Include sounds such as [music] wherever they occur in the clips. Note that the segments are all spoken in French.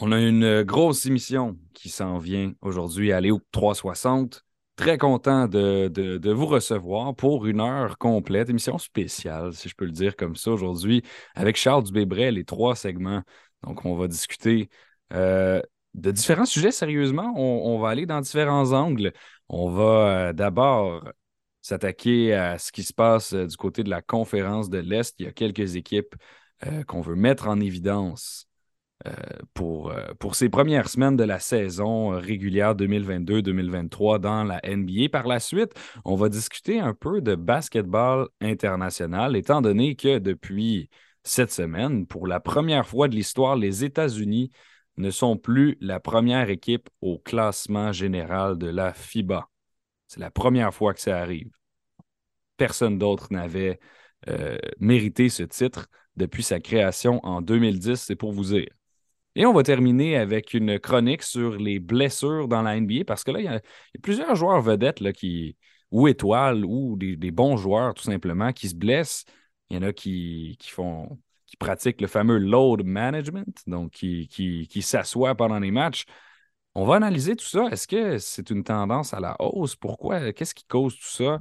On a une grosse émission qui s'en vient aujourd'hui à Léo 360. Très content de, vous recevoir pour une heure complète, émission spéciale, si je peux le dire comme ça, aujourd'hui, avec Charles Dubébret, les trois segments. Donc, on va discuter euh, de différents sujets, sérieusement. On, va aller dans différents angles. On va euh, d'abord s'attaquer à ce qui se passe euh, du côté de la conférence de l'Est. Il y a quelques équipes qu'on veut mettre en évidence euh, pour, euh, pour ces premières semaines de la saison euh, régulière 2022-2023 dans la NBA. Par la suite, on va discuter un peu de basketball international, étant donné que depuis cette semaine, pour la première fois de l'histoire, les États-Unis ne sont plus la première équipe au classement général de la FIBA. C'est la première fois que ça arrive. Personne d'autre n'avait mérité ce titre depuis sa création en 2010, c'est pour vous dire. Et on va terminer avec une chronique sur les blessures dans la NBA parce que là, il y a, plusieurs joueurs vedettes là, qui, ou étoiles ou des, bons joueurs tout simplement qui se blessent. Il y en a qui, qui font qui pratiquent le fameux load management, donc qui, qui, qui s'assoient pendant les matchs. On va analyser tout ça. Est-ce que c'est une tendance à la hausse? Pourquoi? Qu'est-ce qui cause tout ça?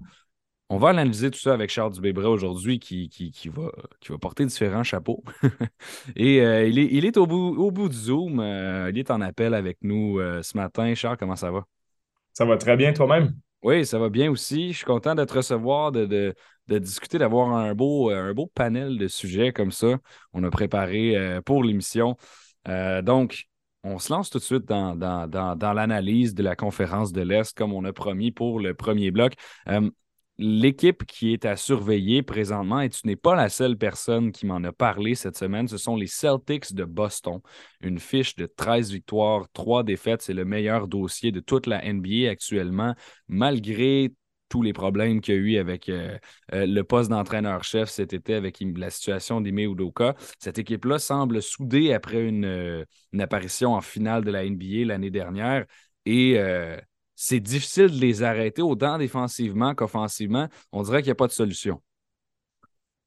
On va analyser tout ça avec Charles Dubébret aujourd'hui qui, qui, va, qui va porter différents chapeaux. [laughs] Et euh, il, est, il est au bout, au bout du Zoom. Euh, il est en appel avec nous euh, ce matin. Charles, comment ça va? Ça va très bien toi-même? Oui, ça va bien aussi. Je suis content de te recevoir, de, de, discuter, d'avoir un beau, un beau panel de sujets comme ça. On a préparé pour l'émission. donc, on se lance tout de suite dans, dans, dans, dans l'analyse de la conférence de l'Est, comme on a promis pour le premier bloc l'équipe qui est à surveiller présentement, et tu n'es pas la seule personne qui m'en a parlé cette semaine, ce sont les Celtics de Boston. Une fiche de 13 victoires, 3 défaites, c'est le meilleur dossier de toute la NBA actuellement, malgré tous les problèmes qu'il y a eu avec euh, euh, le poste d'entraîneur-chef cet été avec la situation d'Ime Udoka. Cette équipe-là semble soudée après une, euh, une, apparition en finale de la NBA l'année dernière et c'est difficile de les arrêter autant défensivement qu'offensivement. On dirait qu'il n'y a pas de solution.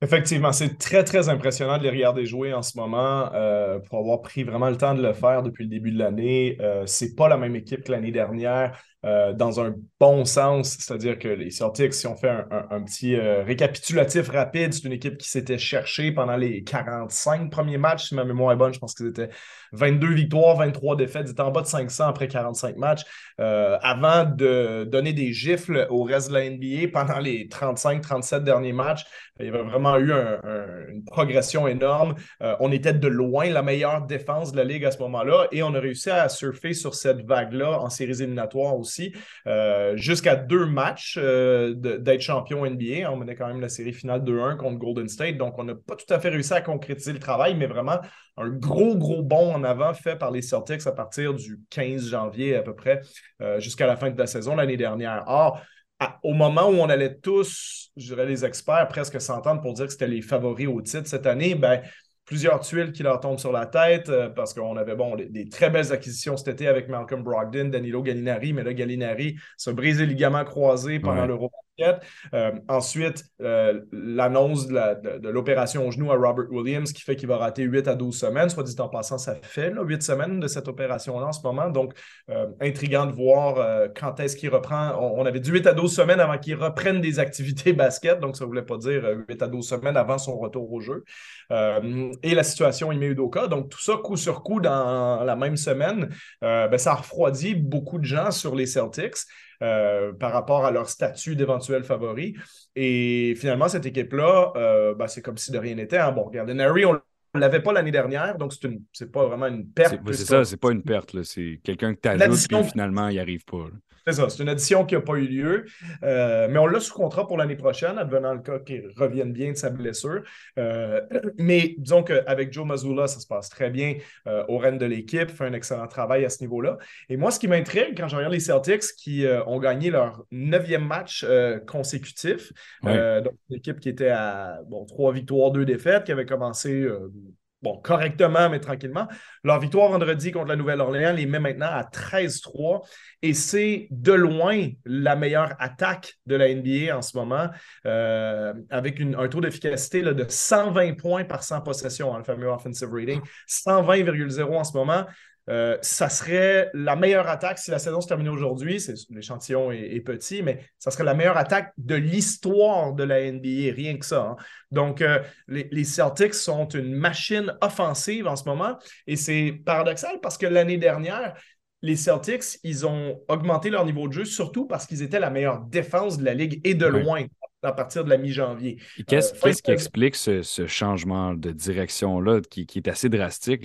Effectivement, c'est très, très impressionnant de les regarder jouer en ce moment euh, pour avoir pris vraiment le temps de le faire depuis le début de l'année. Euh, c'est pas la même équipe que l'année dernière. Euh, dans un bon sens, c'est-à-dire que les Celtics, si on fait un, petit euh, récapitulatif rapide, c'est une équipe qui s'était cherchée pendant les 45 premiers matchs, si ma mémoire est bonne, je pense qu'ils étaient 22 victoires, 23 défaites, ils étaient en bas de 500 après 45 matchs, euh, avant de donner des gifles au reste de la NBA pendant les 35-37 derniers matchs. Il y avait vraiment eu une progression énorme. on était de loin la meilleure défense de la Ligue à ce moment-là et on a réussi à surfer sur cette vague-là en séries éliminatoires aussi euh, jusqu'à deux matchs euh, d'être champion NBA. On menait quand même la série finale 2-1 contre Golden State, donc on n'a pas tout à fait réussi à concrétiser le travail, mais vraiment un gros, gros bond en avant fait par les Celtics à partir du 15 janvier à peu près euh, jusqu'à la fin de la saison l'année dernière. Or, au moment où on allait tous, je dirais les experts, presque s'entendre pour dire que c'était les favoris au titre cette année, ben, plusieurs tuiles qui leur tombent sur la tête euh, parce qu'on avait bon, des, très belles acquisitions cet été avec Malcolm Brogdon, Danilo Gallinari, mais là, Gallinari se brisé le ligament croisé pendant l'Euro euh, ensuite, euh, l'annonce de l'opération au genou à Robert Williams qui fait qu'il va rater 8 à 12 semaines. Soit dit en passant, ça fait là, 8 semaines de cette opération-là en ce moment. Donc, euh, intriguant de voir quand est-ce qu'il reprend. On, avait dit 8 à 12 semaines avant qu'il reprenne des activités [laughs] basket. Donc, ça ne voulait pas dire 8 à 12 semaines avant son retour au jeu. et la situation Ime Udoka. Donc, tout ça coup sur coup dans la même semaine, ben, ça a refroidi beaucoup de gens sur les Celtics. Euh, par rapport à leur statut d'éventuel favori. Et finalement, cette équipe-là, euh, ben, c'est comme si de rien n'était. Hein. Bon, on ne l'avait pas l'année dernière, donc c'est, une, c'est pas vraiment une perte. C'est, ça, c'est pas une perte. C'est quelqu'un que tu ajoutes et finalement, il n'y arrive pas. C'est ça, c'est une addition qui n'a pas eu lieu. Euh, mais on l'a sous contrat pour l'année prochaine, advenant le cas qu'il revienne bien de sa blessure. Euh, mais disons qu'avec Joe Mazzulla, ça se passe très bien euh, au règne de l'équipe, fait un excellent travail à ce niveau-là. Et moi, ce qui m'intrigue quand je regarde les Celtics qui ont gagné leur neuvième match consécutif, donc une équipe qui était à bon, trois victoires, deux défaites, qui avait commencé bon, correctement, mais tranquillement. Leur victoire vendredi contre la Nouvelle-Orléans les met maintenant à 13-3 et c'est de loin la meilleure attaque de la NBA en ce moment, euh, avec un taux d'efficacité de 120 points par 100 possessions, hein, le fameux offensive rating, 120,0 en ce moment. Euh, ça serait la meilleure attaque si la saison se terminait aujourd'hui. L'échantillon est, petit, mais ça serait la meilleure attaque de l'histoire de la NBA, rien que ça. Hein. Donc, euh, les, Celtics sont une machine offensive en ce moment et c'est paradoxal parce que l'année dernière, les Celtics, ils ont augmenté leur niveau de jeu, surtout parce qu'ils étaient la meilleure défense de la ligue et de loin à partir de la mi-janvier. Qu'est-ce euh, qui explique ce, changement de direction-là qui, qui, est assez drastique?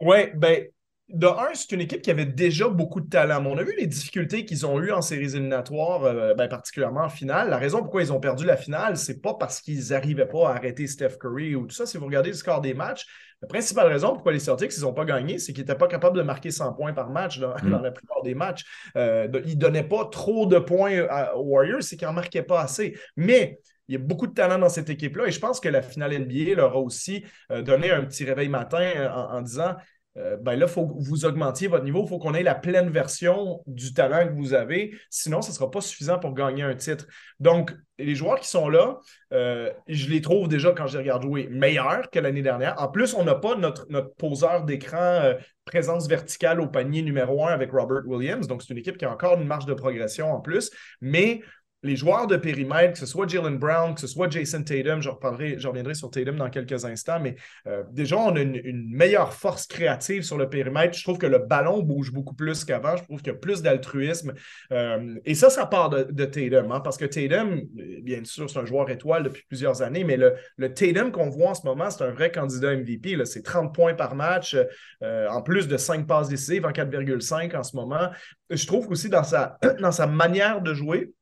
Oui, ben, de un, c'est une équipe qui avait déjà beaucoup de talent. on a vu les difficultés qu'ils ont eues en séries éliminatoires, euh, ben, particulièrement en finale. La raison pourquoi ils ont perdu la finale, c'est pas parce qu'ils n'arrivaient pas à arrêter Steph Curry ou tout ça. Si vous regardez le score des matchs, la principale raison pourquoi les Celtics ils n'ont pas gagné, c'est qu'ils n'étaient pas capables de marquer 100 points par match dans, mm. la plupart des matchs. Euh, ils ne donnaient pas trop de points aux Warriors, c'est qu'ils n'en marquaient pas assez. Mais il y a beaucoup de talent dans cette équipe-là et je pense que la finale NBA leur a aussi euh, donné un petit réveil matin en disant euh, ben là, il faut que vous augmentiez votre niveau. Il faut qu'on ait la pleine version du talent que vous avez. Sinon, ce ne sera pas suffisant pour gagner un titre. Donc, les joueurs qui sont là, euh, je les trouve déjà, quand je les regarde jouer, meilleurs que l'année dernière. En plus, on n'a pas notre, poseur d'écran euh, présence verticale au panier numéro un avec Robert Williams. Donc, c'est une équipe qui a encore une marge de progression en plus. Mais les joueurs de périmètre, que ce soit Jalen Brown, que ce soit Jason Tatum, je, reviendrai sur Tatum dans quelques instants, mais euh, déjà, on a une, meilleure force créative sur le périmètre. Je trouve que le ballon bouge beaucoup plus qu'avant. Je trouve qu'il y a plus d'altruisme. Euh, et ça, ça part de, Tatum, hein, parce que Tatum, bien sûr, c'est un joueur étoile depuis plusieurs années, mais le, Tatum qu'on voit en ce moment, c'est un vrai candidat MVP. C'est 30 points par match, euh, en plus de 5 passes décisives en 4,5 en ce moment. Je trouve aussi dans sa [clears throat] manière de jouer,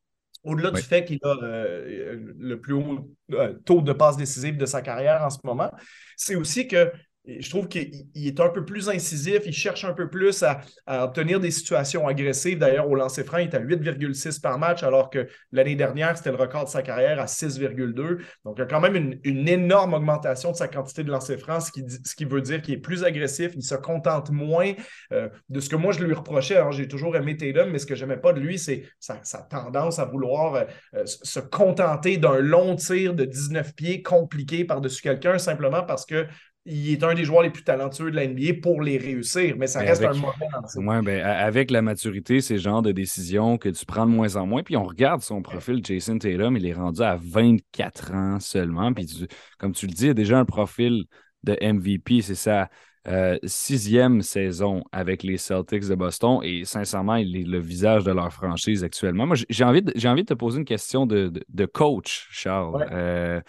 au-delà du fait qu'il a euh, le plus haut euh, taux de passe décisive de sa carrière en ce moment, c'est aussi que je trouve qu'il est un peu plus incisif, il cherche un peu plus à, obtenir des situations agressives. D'ailleurs, au lancer franc, il est à 8,6 par match, alors que l'année dernière, c'était le record de sa carrière à 6,2. Donc, il y a quand même une, énorme augmentation de sa quantité de lancer franc, ce qui, veut dire qu'il est plus agressif, il se contente moins euh, de ce que moi je lui reprochais. Alors, j'ai toujours aimé Tatum, mais ce que j'aimais pas de lui, c'est sa, tendance à vouloir euh, euh, se contenter d'un long tir de 19 pieds compliqué par-dessus quelqu'un simplement parce que il est un des joueurs les plus talentueux de la NBA pour les réussir, mais ça reste un mauvais ouais, ben, Avec la maturité, c'est le genre de décision que tu prends de moins en moins. Puis on regarde son profil, Jason Tatum, il est rendu à 24 ans seulement. Puis comme tu le dis, il a déjà un profil de MVP. C'est sa euh, sixième saison avec les Celtics de Boston. Et sincèrement, il est le visage de leur franchise actuellement. Moi, j'ai envie, de, envie de te poser une question de, coach, Charles. Euh,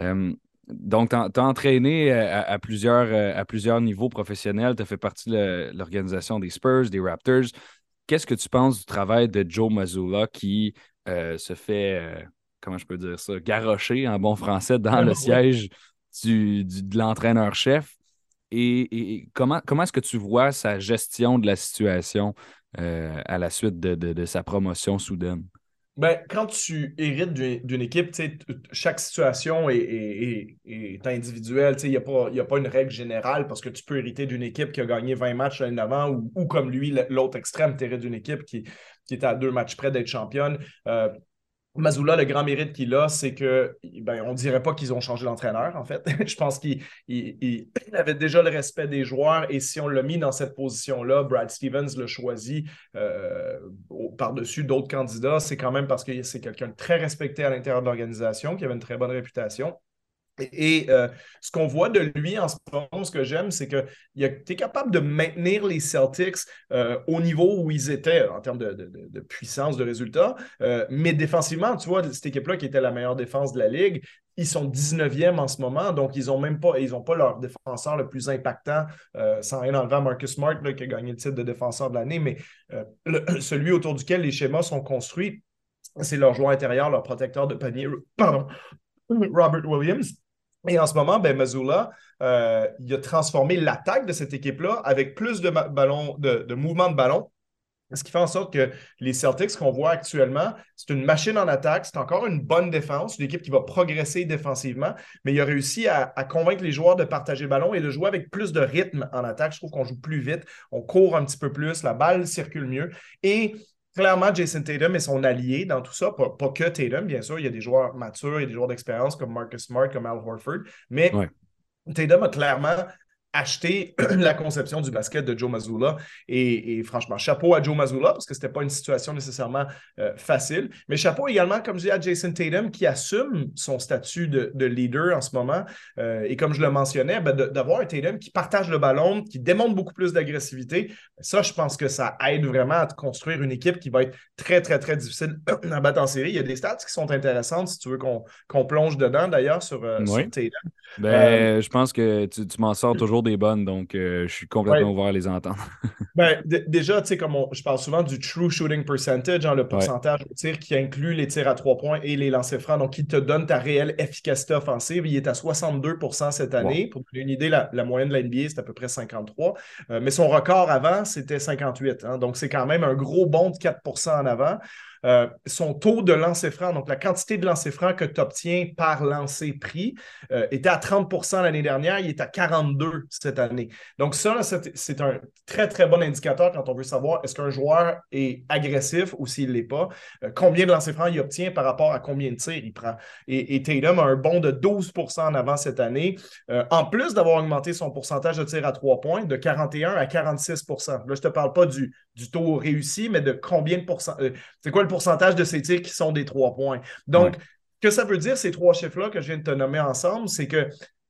euh, donc, tu as, entraîné euh, à, plusieurs, euh, à plusieurs niveaux professionnels. Tu as fait partie de l'organisation des Spurs, des Raptors. Qu'est-ce que tu penses du travail de Joe Mazzulla qui euh, se fait, comment je peux dire ça, garrocher en bon français dans le [laughs] siège du, de l'entraîneur-chef? Et, comment, comment est-ce que tu vois sa gestion de la situation à la suite de sa promotion soudaine? Ben, quand tu hérites d'une équipe, chaque situation est, individuelle. Il n'y a, pas, a pas une règle générale parce que tu peux hériter d'une équipe qui a gagné 20 matchs l'année avant ou, ou, comme lui, l'autre extrême, tu hérites d'une équipe qui, qui est à deux matchs près d'être championne. Euh, Mazula, le grand mérite qu'il a, c'est que ben, on dirait pas qu'ils ont changé l'entraîneur, en fait. [laughs] Je pense qu'il avait déjà le respect des joueurs et si on l'a mis dans cette position-là, Brad Stevens l'a choisi euh, par-dessus d'autres candidats, c'est quand même parce que c'est quelqu'un de très respecté à l'intérieur de l'organisation, qui avait une très bonne réputation. Et euh, ce qu'on voit de lui en ce moment, ce que j'aime, c'est que tu es capable de maintenir les Celtics euh, au niveau où ils étaient en termes de, puissance, de résultats. Euh, mais défensivement, tu vois, cette équipe-là qui était la meilleure défense de la Ligue, ils sont 19e en ce moment, donc ils n'ont même pas, ils ont pas leur défenseur le plus impactant, sans rien enlever à Marcus Smart qui a gagné le titre de défenseur de l'année, mais [clears throat] celui autour duquel les schémas sont construits, c'est leur joueur intérieur, leur protecteur de panier, pardon, [clears throat] Robert Williams. Et en ce moment, ben, Mazula, euh, il a transformé l'attaque de cette équipe-là avec plus de, de, mouvements de ballon. Ce qui fait en sorte que les Celtics qu'on voit actuellement, c'est une machine en attaque, c'est encore une bonne défense, une équipe qui va progresser défensivement, mais il a réussi à, à, convaincre les joueurs de partager le ballon et de jouer avec plus de rythme en attaque. Je trouve qu'on joue plus vite, on court un petit peu plus, la balle circule mieux. Et clairement, Jason Tatum est son allié dans tout ça. Pas, que Tatum, bien sûr. Il y a des joueurs matures, il y a des joueurs d'expérience comme Marcus Smart, comme Al Horford. Mais Tatum a clairement acheté [clears throat] la conception du basket de Joe Mazzulla. Et, franchement, chapeau à Joe Mazzulla parce que ce n'était pas une situation nécessairement euh, facile. Mais chapeau également, comme je dis, à Jason Tatum qui assume son statut de, leader en ce moment. Euh, et comme je le mentionnais, ben, d'avoir un Tatum qui partage le ballon, qui démontre beaucoup plus d'agressivité, ça, je pense que ça aide vraiment à construire une équipe qui va être très, très, très difficile [clears throat] à battre en série. Il y a des stats qui sont intéressantes si tu veux qu'on plonge dedans d'ailleurs sur, euh, Tatum. Ben, je pense que tu, tu m'en sors toujours des bonnes, donc euh, je suis complètement ouvert à les entendre. [laughs] ben, déjà, tu sais, comme je parle souvent du true shooting percentage, hein, le pourcentage de tir qui inclut les tirs à trois points et les lancers francs, donc qui te donne ta réelle efficacité offensive. Il est à 62% cette année. Pour donner une idée, la, moyenne de la NBA, c'est à peu près 53. Euh, mais son record avant, c'était 58. Hein, donc, c'est quand même un gros bond de 4% en avant. Euh, son taux de lancer franc, donc la quantité de lancer franc que tu obtiens par lancer pris, euh, était à 30% l'année dernière, il est à 42 cette année. Donc ça, c'est un très, très bon indicateur quand on veut savoir est-ce qu'un joueur est agressif ou s'il ne l'est pas, euh, combien de lancers francs il obtient par rapport à combien de tirs il prend. Et, Tatum a un bond de 12% en avant cette année, en plus d'avoir augmenté son pourcentage de tirs à trois points de 41 à 46% Là, je ne te parle pas du, du taux réussi, mais de combien de pourcents. c'est quoi le pourcentage de ces tirs qui sont des trois points. Donc, que ça veut dire, ces trois chiffres-là que je viens de te nommer ensemble, c'est que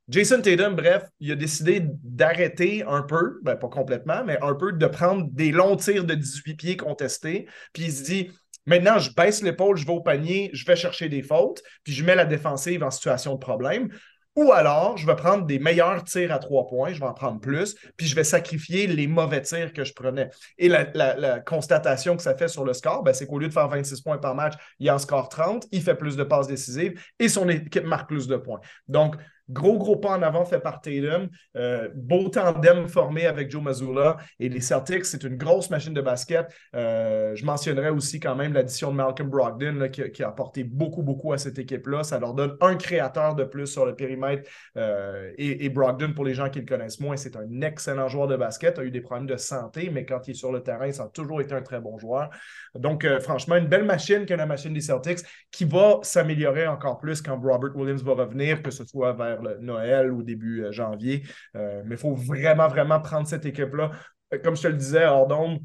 Jason Tatum, bref, il a décidé d'arrêter un peu, ben pas complètement, mais un peu de prendre des longs tirs de 18 pieds contestés, puis il se dit Maintenant, je baisse l'épaule, je vais au panier, je vais chercher des fautes, puis je mets la défensive en situation de problème. Ou alors, je vais prendre des meilleurs tirs à trois points, je vais en prendre plus, puis je vais sacrifier les mauvais tirs que je prenais. Et la, constatation que ça fait sur le score, ben, c'est qu'au lieu de faire 26 points par match, il en score 30, il fait plus de passes décisives et son équipe marque plus de points. Donc, Gros, gros pas en avant fait par Tatum. Euh, beau tandem formé avec Joe Mazzulla. Et les Celtics, c'est une grosse machine de basket. Euh, je mentionnerai aussi quand même l'addition de Malcolm Brogdon qui, a apporté beaucoup, beaucoup à cette équipe-là. Ça leur donne un créateur de plus sur le périmètre. Euh, et, Brogdon, pour les gens qui le connaissent moins, c'est un excellent joueur de basket. A eu des problèmes de santé, mais quand il est sur le terrain, ça a toujours été un très bon joueur. Donc, franchement, une belle machine que la machine des Celtics qui va s'améliorer encore plus quand Robert Williams va revenir, que ce soit vers le Noël ou début euh, janvier. Euh, mais il faut vraiment, vraiment prendre cette équipe-là. Euh, comme je te le disais, Ordon,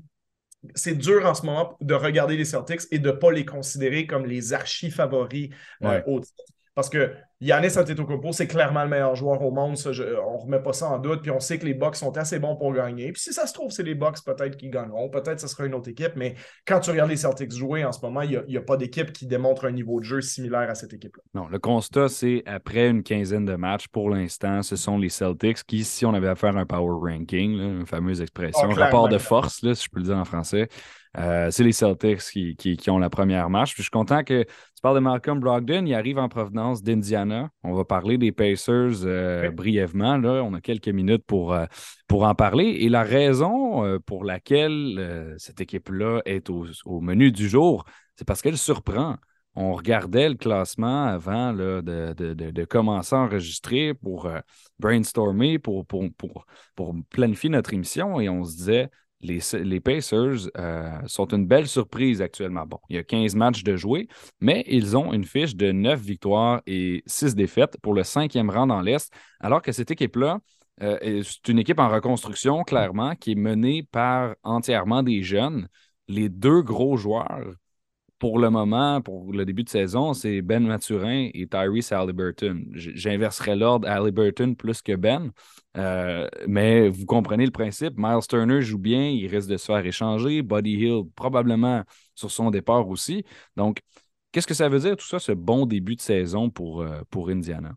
c'est dur en ce moment de regarder les Celtics et de ne pas les considérer comme les archi-favoris au titre. Parce que Yannis Antetokounmpo, c'est clairement le meilleur joueur au monde. on ne remet pas ça en doute. Puis on sait que les Bucks sont assez bons pour gagner. Puis si ça se trouve, c'est les Bucks peut-être qui gagneront. Peut-être que ce sera une autre équipe. Mais quand tu regardes les Celtics jouer en ce moment, il n'y a, pas d'équipe qui démontre un niveau de jeu similaire à cette équipe-là. Non, le constat, c'est après une quinzaine de matchs, pour l'instant, ce sont les Celtics qui, si on avait à faire un power ranking, une fameuse expression, ah, rapport de force, si je peux le dire en français, euh, c'est les Celtics qui, ont la première marche. Puis je suis content que tu parles de Malcolm Brogdon. Il arrive en provenance d'Indiana. On va parler des Pacers euh, brièvement. Là. On a quelques minutes pour, euh, pour en parler. Et la raison pour laquelle cette équipe-là est au, menu du jour, c'est parce qu'elle surprend. On regardait le classement avant de, commencer à enregistrer pour brainstormer, pour, pour, pour planifier notre émission et on se disait les, Pacers euh, sont une belle surprise actuellement. Bon, il y a 15 matchs de jouer, mais ils ont une fiche de 9 victoires et 6 défaites pour le cinquième rang dans l'Est, alors que cette équipe-là, euh, c'est une équipe en reconstruction, clairement, qui est menée par entièrement des jeunes. Les deux gros joueurs pour le moment, pour le début de saison, c'est Ben Maturin et Tyrese Halliburton. J'inverserais l'ordre Halliburton plus que Ben. Euh, mais vous comprenez le principe. Miles Turner joue bien, il risque de se faire échanger. Buddy Hill, probablement sur son départ aussi. Donc, qu'est-ce que ça veut dire tout ça, ce bon début de saison pour, euh, pour Indiana?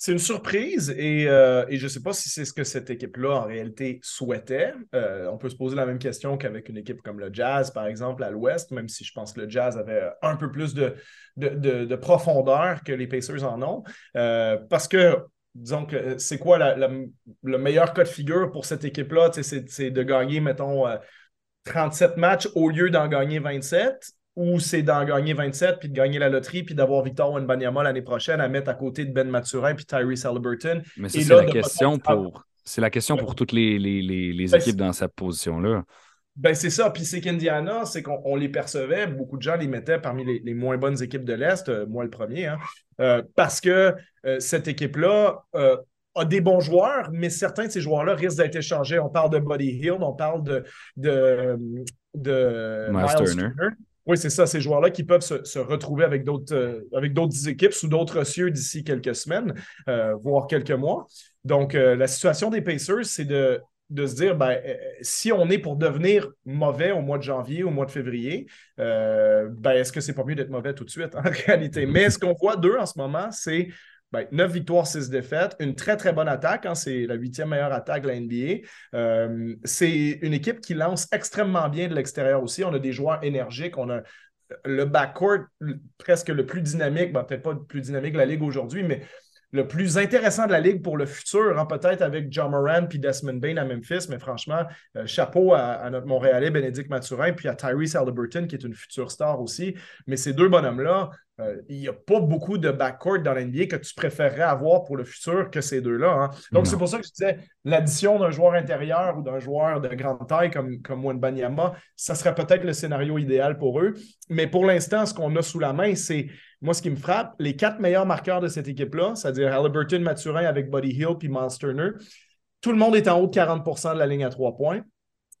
C'est une surprise euh, et, je ne sais pas si c'est ce que cette équipe-là en réalité souhaitait. Euh, on peut se poser la même question qu'avec une équipe comme le Jazz, par exemple, à l'Ouest, même si je pense que le Jazz avait un peu plus de, de, profondeur que les Pacers en ont. Euh, parce que, disons que c'est quoi le meilleur cas de figure pour cette équipe-là? C'est de gagner, mettons, 37 matchs au lieu d'en gagner 27 ou c'est d'en gagner 27 puis de gagner la loterie puis d'avoir Victor Wenbanyama l'année prochaine à mettre à côté de Ben Maturin puis Tyrese Halliburton. Mais c'est la, question pour... c'est la question pour toutes les, les, ben, équipes dans cette position-là. Ben c'est ça. Puis c'est qu'Indiana, c'est qu'on les percevait, beaucoup de gens les mettaient parmi les, moins bonnes équipes de l'Est, euh, moi le premier, hein, euh, parce que euh, cette équipe-là a des bons joueurs, mais certains de ces joueurs-là risquent d'être échangés. On parle de Buddy Hill, on parle de, de, de Miles, Turner. Oui, c'est ça, ces joueurs-là qui peuvent se, retrouver avec d'autres euh, avec d'autres équipes sous d'autres cieux d'ici quelques semaines, euh, voire quelques mois. Donc, euh, la situation des Pacers, c'est de, de se dire, ben, si on est pour devenir mauvais au mois de janvier, au mois de février, ben, est-ce que c'est pas mieux d'être mauvais tout de suite en [laughs] réalité? Mais ce qu'on voit d'eux en ce moment, c'est ben, 9 victoires, 6 défaites. Une très, très bonne attaque. Hein, c'est la huitième meilleure attaque de la NBA. Euh, c'est une équipe qui lance extrêmement bien de l'extérieur aussi. On a des joueurs énergiques. On a le backcourt presque le plus dynamique. Ben, peut-être pas le plus dynamique de la Ligue aujourd'hui, mais le plus intéressant de la Ligue pour le futur, hein, peut-être avec John Moran puis Desmond Bain à Memphis, mais franchement, euh, chapeau à, notre Montréalais Bénédicte Mathurin puis à Tyrese Halliburton qui est une future star aussi. Mais ces deux bonhommes-là, euh, il n'y a pas beaucoup de backcourt dans l'NBA que tu préférerais avoir pour le futur que ces deux-là. Hein. Donc, c'est pour ça que je disais l'addition d'un joueur intérieur ou d'un joueur de grande taille comme, comme Banyama, ça serait peut-être le scénario idéal pour eux. Mais pour l'instant, ce qu'on a sous la main, c'est moi, ce qui me frappe, les quatre meilleurs marqueurs de cette équipe-là, c'est-à-dire Halliburton, Mathurin avec Buddy Hill puis Miles Turner, tout le monde est en haut de 40% de la ligne à trois points.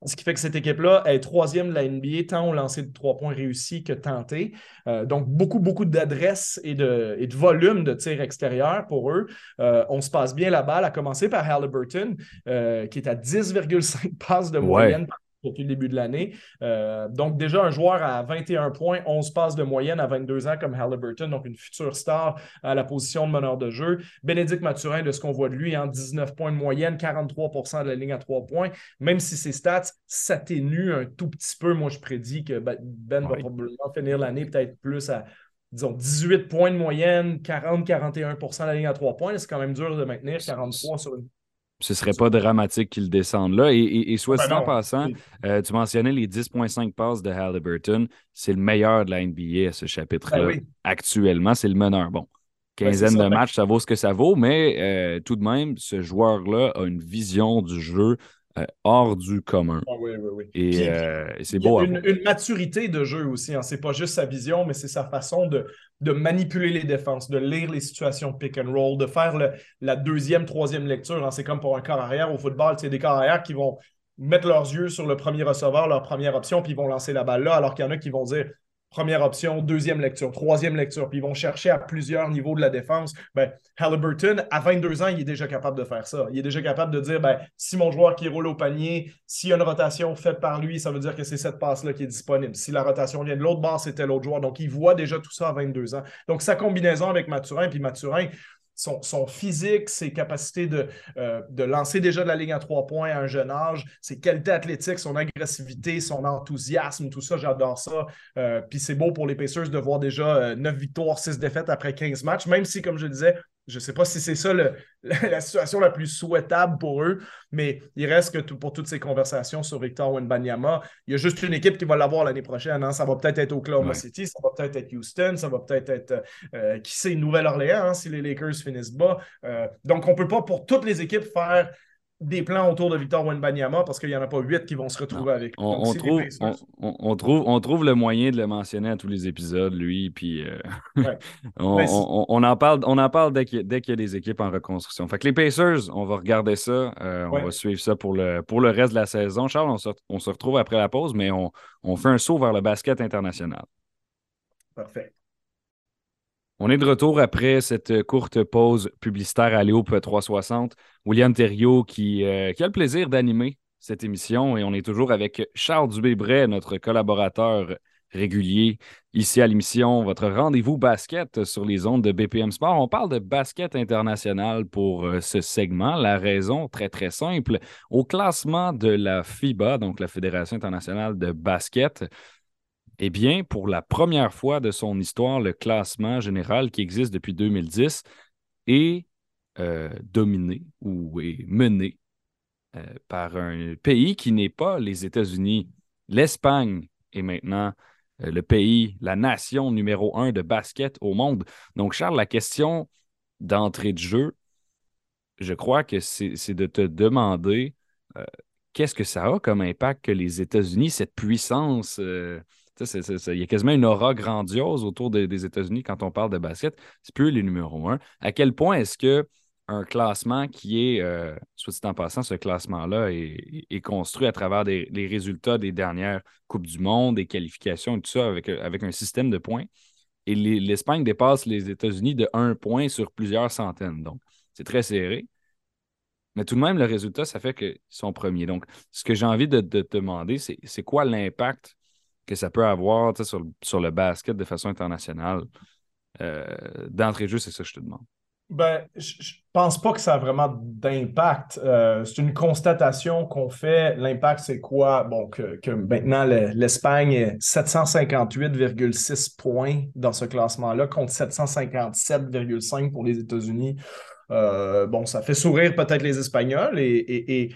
Ce qui fait que cette équipe-là est troisième de la NBA, tant au lancer de trois points réussis que tenté. Euh, donc, beaucoup, beaucoup d'adresse et de, et de volume de tir extérieur pour eux. Euh, on se passe bien la balle, à commencer par Halliburton, euh, qui est à 10,5 passes de moyenne depuis le début de l'année. Euh, donc, déjà, un joueur à 21 points, 11 passes de moyenne à 22 ans comme Halliburton, donc une future star à la position de meneur de jeu. Bénédicte Mathurin, de ce qu'on voit de lui, en hein, 19 points de moyenne, 43% de la ligne à 3 points. Même si ses stats s'atténuent un tout petit peu, moi, je prédis que Ben, ben va probablement finir l'année peut-être plus à disons, 18 points de moyenne, 40-41% de la ligne à 3 points. C'est quand même dur de maintenir 43 sur une ce serait pas dramatique qu'il descende là. Et, soit ben en passant, euh, tu mentionnais les 10,5 passes de Halliburton. C'est le meilleur de la NBA à ce chapitre-là. Ben Actuellement, c'est le meneur. Bon, ben, quinzaine de matchs, ça vaut ce que ça vaut, mais euh, tout de même, ce joueur-là a une vision du jeu hors du commun. Ah oui, oui, oui. Et, c'est beau. Une, une, maturité de jeu aussi. Hein. C'est pas juste sa vision, mais c'est sa façon de, de manipuler les défenses, de lire les situations pick and roll, de faire la deuxième, troisième lecture. Hein. C'est comme pour un corps arrière au football, c'est des corps arrière qui vont mettre leurs yeux sur le premier receveur, leur première option, puis ils vont lancer la balle là, alors qu'il y en a qui vont dire Première option, deuxième lecture, troisième lecture, puis ils vont chercher à plusieurs niveaux de la défense. Ben, Halliburton, à 22 ans, il est déjà capable de faire ça. Il est déjà capable de dire ben, si mon joueur qui roule au panier, s'il y a une rotation faite par lui, ça veut dire que c'est cette passe-là qui est disponible. Si la rotation vient de l'autre bord, c'était l'autre joueur. Donc, il voit déjà tout ça à 22 ans. Donc, sa combinaison avec Mathurin, puis Mathurin, son, physique, ses capacités de, euh, lancer déjà de la ligne à trois points à un jeune âge, ses qualités athlétiques, son agressivité, son enthousiasme, tout ça, j'adore ça. Euh, puis c'est beau pour les Pacers de voir déjà 9 euh, victoires, 6 défaites après 15 matchs, même si, comme je disais, je ne sais pas si c'est ça [laughs] la, situation la plus souhaitable pour eux, mais il reste que pour toutes ces conversations sur Victor Wenbanyama, il y a juste une équipe qui va l'avoir l'année prochaine. Hein. Ça va peut-être être Oklahoma City, ça va peut-être être Houston, ça va peut-être être, euh, qui sait, Nouvelle-Orléans hein, si les Lakers finissent bas. Euh, donc, on ne peut pas pour toutes les équipes faire des plans autour de Victor Wenbanyama parce qu'il n'y en a pas huit qui vont se retrouver avec on, trouve, on, trouve, on trouve le moyen de le mentionner à tous les épisodes, lui, puis euh, [laughs] ben, on, en parle, on en parle dès qu'il y, a des équipes en reconstruction. Fait que les Pacers, on va regarder ça, euh, on va suivre ça pour le, pour le reste de la saison. Charles, on se, on se retrouve après la pause, mais on fait un saut vers le basket international. Parfait. On est de retour après cette courte pause publicitaire à Léo 360. William Thériault qui, euh, qui a le plaisir d'animer cette émission et on est toujours avec Charles Dubébret, notre collaborateur régulier ici à l'émission, votre rendez-vous basket sur les ondes de BPM Sport. On parle de basket international pour euh, ce segment. La raison, très très simple, au classement de la FIBA, donc la Fédération internationale de basket, eh bien, pour la première fois de son histoire, le classement général qui existe depuis 2010 est euh, dominé ou est mené euh, par un pays qui n'est pas les États-Unis. L'Espagne est maintenant euh, le pays, la nation numéro un de basket au monde. Donc, Charles, la question d'entrée de jeu, je crois que c'est de te demander qu'est-ce que ça a comme impact que les États-Unis, cette puissance il y a quasiment une aura grandiose autour des États-Unis quand on parle de basket. C'est plus les numéros un. À quel point est-ce que un classement qui est, euh, soit dit en passant, ce classement-là est, construit à travers les résultats des dernières Coupes du Monde, des qualifications et tout ça, avec, avec un système de points? Et l'Espagne dépasse les États-Unis de un point sur plusieurs centaines. Donc, c'est très serré. Mais tout de même, le résultat, ça fait qu'ils sont premiers. Donc, ce que j'ai envie de, te demander, c'est quoi l'impact que ça peut avoir sur, sur, le basket de façon internationale? Euh, d'entrée de jeu, c'est ça que je te demande. Ben, je pense pas que ça a vraiment d'impact. Euh, c'est une constatation qu'on fait. L'impact, c'est quoi? Bon, que, maintenant, l'Espagne est 758,6 points dans ce classement-là contre 757,5 pour les États-Unis. Euh, bon, ça fait sourire peut-être les Espagnols et,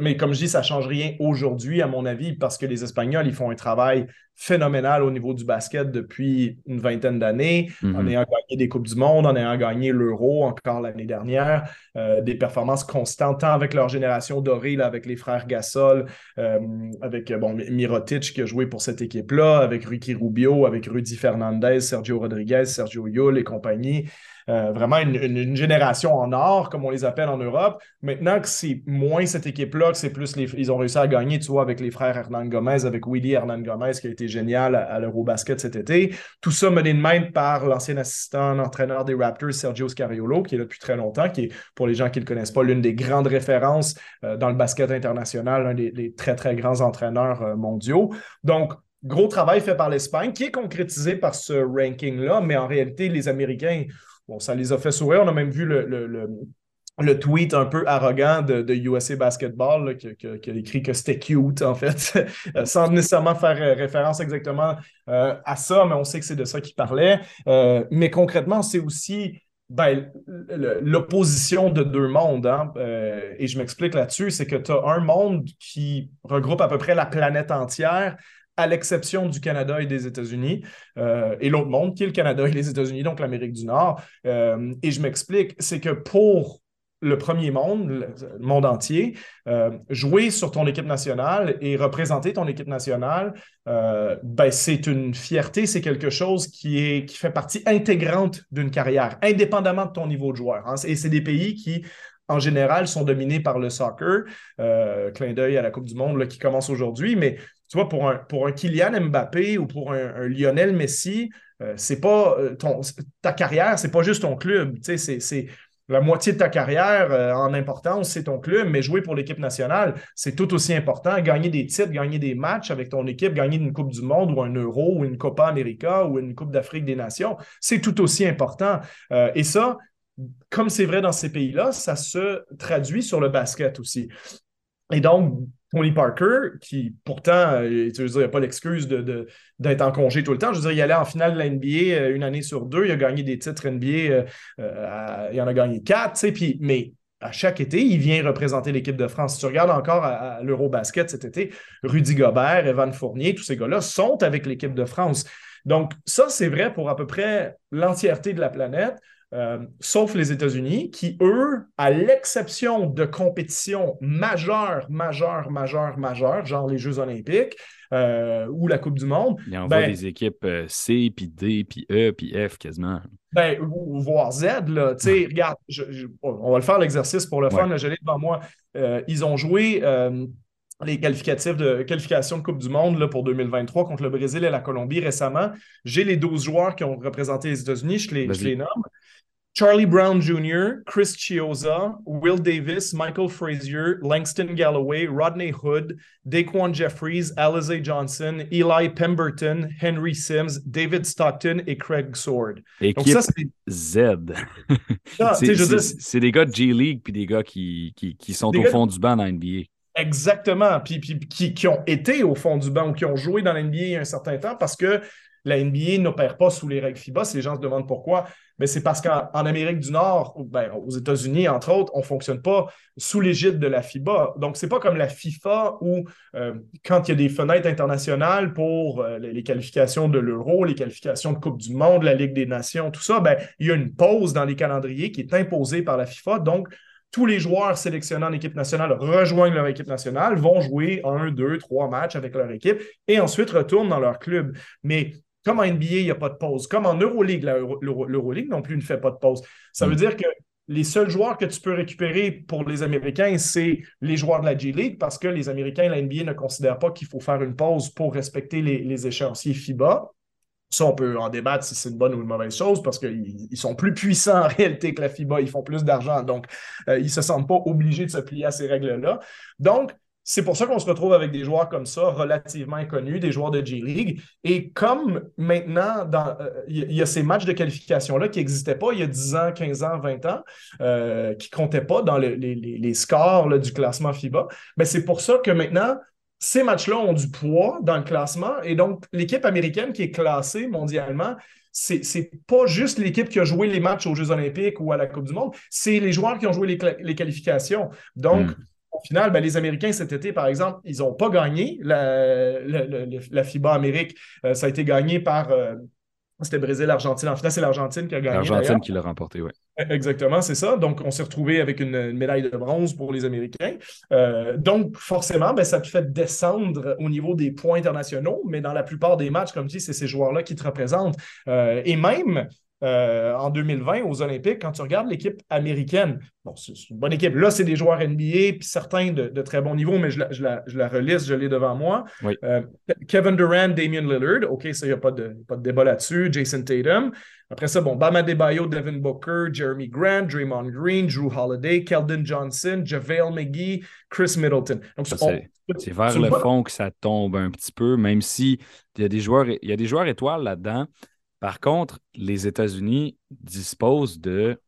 mais comme je dis, ça ne change rien aujourd'hui, à mon avis, parce que les Espagnols, ils font un travail phénoménal au niveau du basket depuis une vingtaine d'années, en mhm. ayant gagné des Coupes du Monde, en ayant gagné l'Euro encore l'année dernière, euh, des performances constantes, tant avec leur génération dorée, avec les frères Gasol, euh, avec bon, Mirotic qui a joué pour cette équipe-là, avec Ricky Rubio, avec Rudy Fernandez, Sergio Rodriguez, Sergio Yul et compagnie. Euh, vraiment une, génération en or, comme on les appelle en Europe. Maintenant que c'est moins cette équipe-là, que c'est plus les, ils ont réussi à gagner, tu vois, avec les frères Hernan Gomez, avec Willy Hernan Gomez, qui a été génial à, l'Eurobasket cet été. Tout ça mené de même par l'ancien assistant entraîneur des Raptors, Sergio Scariolo, qui est là depuis très longtemps, qui est, pour les gens qui ne le connaissent pas, l'une des grandes références euh, dans le basket international, l'un des, très, très grands entraîneurs euh, mondiaux. Donc, gros travail fait par l'Espagne, qui est concrétisé par ce ranking-là, mais en réalité, les Américains Ça les a fait sourire. On a même vu le, tweet un peu arrogant de, USA Basketball qui, a écrit que c'était cute, en fait, [laughs] euh, sans nécessairement faire euh, référence exactement euh, à ça, mais on sait que c'est de ça qu'il parlait. mais concrètement, c'est aussi ben, l'opposition de deux mondes. Hein. et je m'explique là-dessus, c'est que tu as un monde qui regroupe à peu près la planète entière à l'exception du Canada et des États-Unis, euh, et l'autre monde, qui est le Canada et les États-Unis, donc l'Amérique du Nord. Euh, et je m'explique, c'est que pour le premier monde, le monde entier, euh, jouer sur ton équipe nationale et représenter ton équipe nationale, ben, c'est une fierté, c'est quelque chose qui, fait partie intégrante d'une carrière, indépendamment de ton niveau de joueur. Hein. Et c'est des pays qui en général, sont dominés par le soccer. clin d'œil à la Coupe du Monde qui commence aujourd'hui. Mais tu vois, pour un, pour un Kylian Mbappé ou pour un, Lionel Messi, euh, c'est pas euh, ta carrière, c'est pas juste ton club. C'est la moitié de ta carrière euh, en importance, c'est ton club, mais jouer pour l'équipe nationale, c'est tout aussi important. Gagner des titres, gagner des matchs avec ton équipe, gagner une Coupe du Monde ou un Euro ou une Copa América ou une Coupe d'Afrique des Nations, c'est tout aussi important. et ça, comme c'est vrai dans ces pays-là, ça se traduit sur le basket aussi. Et donc, Tony Parker, qui pourtant, euh, tu veux dire, il n'y a pas l'excuse d'être de, en congé tout le temps. Je veux dire, il allait en finale de la NBA euh, une année sur deux. Il a gagné des titres NBA. Euh, il en a gagné quatre. Tu puis, mais à chaque été, il vient représenter l'équipe de France. Si tu regardes encore à, l'Eurobasket cet été, Rudy Gobert, Evan Fournier, tous ces gars-là sont avec l'équipe de France. Donc, ça, c'est vrai pour à peu près l'entièreté de la planète. Euh, sauf les États-Unis, qui, eux, à l'exception de compétitions majeures, majeures, majeures, majeures, genre les Jeux olympiques euh, ou la Coupe du Monde. Il envoie ben, des équipes euh, C, puis D, puis E, puis F quasiment. Ben, voire Z, là. Tu sais, regarde, on va le faire l'exercice pour le fun, je l'ai devant moi. ils ont joué les qualificatifs de qualification de Coupe du Monde là, pour 2023 contre le Brésil et la Colombie récemment. J'ai les 12 joueurs qui ont représenté les États-Unis, je les, je les nomme. Charlie Brown Jr., Chris Chioza, Will Davis, Michael Frazier, Langston Galloway, Rodney Hood, Daquan Jeffries, Alize Johnson, Eli Pemberton, Henry Sims, David Stockton et Craig Sword. Équipe Donc ça, Z. [laughs] Ah, c'est des gars de G-League puis des gars qui, qui, qui sont au fond du banc dans NBA. Exactement. Puis, puis qui, qui, ont été au fond du banc ou qui ont joué dans l'NBA il y a un certain temps parce que la NBA n'opère pas sous les règles FIBA. Si les gens se demandent pourquoi, mais c'est parce qu'en Amérique du Nord, ben, aux États-Unis, entre autres, on ne fonctionne pas sous l'égide de la FIBA. Donc, ce n'est pas comme la FIFA où, euh, quand il y a des fenêtres internationales pour euh, les qualifications de l'Euro, les qualifications de Coupe du Monde, la Ligue des Nations, tout ça, ben, il y a une pause dans les calendriers qui est imposée par la FIFA. Donc, tous les joueurs sélectionnés en équipe nationale rejoignent leur équipe nationale, vont jouer un, deux, trois matchs avec leur équipe et ensuite retournent dans leur club. Mais comme en NBA, il n'y a pas de pause. Comme en Euroleague, l'Euroleague non plus ne fait pas de pause. Ça veut mm. dire que les seuls joueurs que tu peux récupérer pour les Américains, c'est les joueurs de la G-League parce que les Américains, la NBA ne considère pas qu'il faut faire une pause pour respecter les, échéanciers FIBA. Ça, on peut en débattre si c'est une bonne ou une mauvaise chose parce qu'ils sont plus puissants en réalité que la FIBA. Ils font plus d'argent. Donc, euh, ils ne se sentent pas obligés de se plier à ces règles-là. Donc, c'est pour ça qu'on se retrouve avec des joueurs comme ça, relativement inconnus, des joueurs de J-League. Et comme maintenant, euh, il y, a ces matchs de qualification-là qui n'existaient pas il y a 10 ans, 15 ans, 20 ans, euh, qui ne comptaient pas dans les, scores du classement FIBA, ben c'est pour ça que maintenant, ces matchs-là ont du poids dans le classement. Et donc, l'équipe américaine qui est classée mondialement, c'est, pas juste l'équipe qui a joué les matchs aux Jeux Olympiques ou à la Coupe du Monde, c'est les joueurs qui ont joué les, qualifications. Donc, hmm au final, ben, les Américains cet été, par exemple, ils n'ont pas gagné la, FIBA Amérique. Euh, ça a été gagné par. Euh, c'était Brésil-Argentine. En final, c'est l'Argentine qui a gagné. L'Argentine qui l'a remporté, oui. [laughs] Exactement, c'est ça. Donc, on s'est retrouvé avec une, médaille de bronze pour les Américains. Euh, donc, forcément, ben, ça te fait descendre au niveau des points internationaux, mais dans la plupart des matchs, comme tu dis, c'est ces joueurs-là qui te représentent. et même, euh, en 2020 aux Olympiques, quand tu regardes l'équipe américaine, bon, c'est une bonne équipe. Là, c'est des joueurs NBA, puis certains de, très bon niveau, mais je la, je la, je la relise, je l'ai devant moi. Euh, Kevin Durant, Damian Lillard, OK, ça, il n'y a pas de, pas de débat là-dessus. Jason Tatum. Après ça, bon, Bama Debayo, Devin Booker, Jeremy Grant, Draymond Green, Drew Holiday, Keldon Johnson, JaVale McGee, Chris Middleton. Donc, c'est vers le fond que ça tombe un petit peu, même si il y a des joueurs, il y a des joueurs étoiles là-dedans. Par contre, les États-Unis disposent de,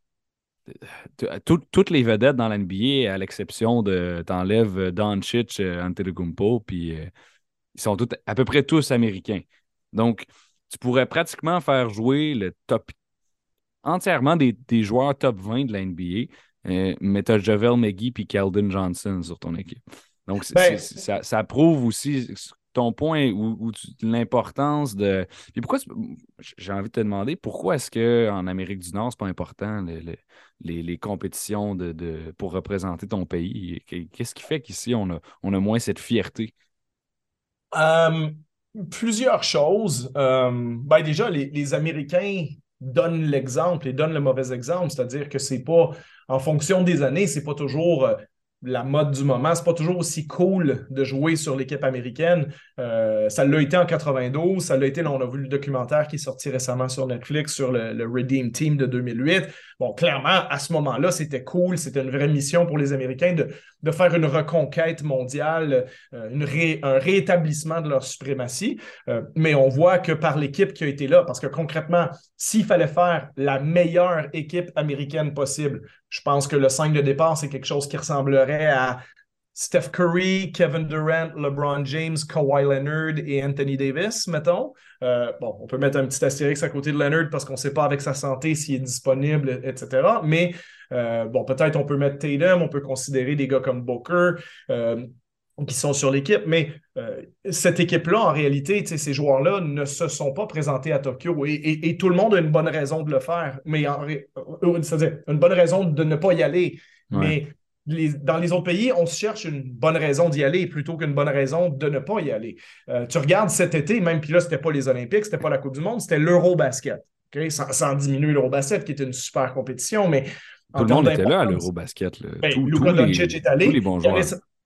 toutes les vedettes dans l'NBA, à l'exception de t'enlèves Doncic, euh, Antetokounmpo, puis euh, ils sont à peu près tous américains. Donc, tu pourrais pratiquement faire jouer le top entièrement des, joueurs top 20 de la NBA, euh, mais tu as Javel McGee puis Keldon Johnson sur ton équipe. Donc, ben, ça, ça, prouve aussi ton point ou, l'importance de. Puis pourquoi j'ai envie de te demander pourquoi est-ce qu'en Amérique du Nord, c'est pas important les, compétitions de, pour représenter ton pays? Qu'est-ce qui fait qu'ici, on a, on a moins cette fierté? Plusieurs choses. Ben déjà, les, Américains donnent l'exemple et donnent le mauvais exemple, c'est-à-dire que c'est pas en fonction des années, c'est pas toujours euh, la mode du moment. C'est pas toujours aussi cool de jouer sur l'équipe américaine. Euh, ça l'a été en 92, ça l'a été, là, on a vu le documentaire qui est sorti récemment sur Netflix sur le, Redeem Team de 2008. Bon, clairement, à ce moment-là, c'était cool, c'était une vraie mission pour les Américains de, faire une reconquête mondiale, euh, un rétablissement de leur suprématie. Euh, mais on voit que par l'équipe qui a été là, parce que concrètement, s'il fallait faire la meilleure équipe américaine possible, je pense que le 5 de départ, c'est quelque chose qui ressemblerait à Steph Curry, Kevin Durant, LeBron James, Kawhi Leonard et Anthony Davis, mettons. Euh, bon, on peut mettre un petit astérix à côté de Leonard parce qu'on ne sait pas avec sa santé s'il est disponible, etc. Mais euh, bon, peut-être on peut mettre Tatum, on peut considérer des gars comme Booker. Euh, qui sont sur l'équipe, mais cette équipe-là, en réalité, ces joueurs-là ne se sont pas présentés à Tokyo et, tout le monde a une bonne raison de le faire, mais c'est-à-dire une bonne raison de ne pas y aller. Mais dans les autres pays, on se cherche une bonne raison d'y aller plutôt qu'une bonne raison de ne pas y aller. Euh, tu regardes cet été, même puis là, ce n'était pas les Olympiques, ce n'était pas la Coupe du Monde, c'était l'Eurobasket. Okay? Sans, sans, diminuer l'Eurobasket, qui était une super compétition, mais. Tout le monde était là à l'Eurobasket. Ben, Luka Doncic est allé. Tous les bons joueurs.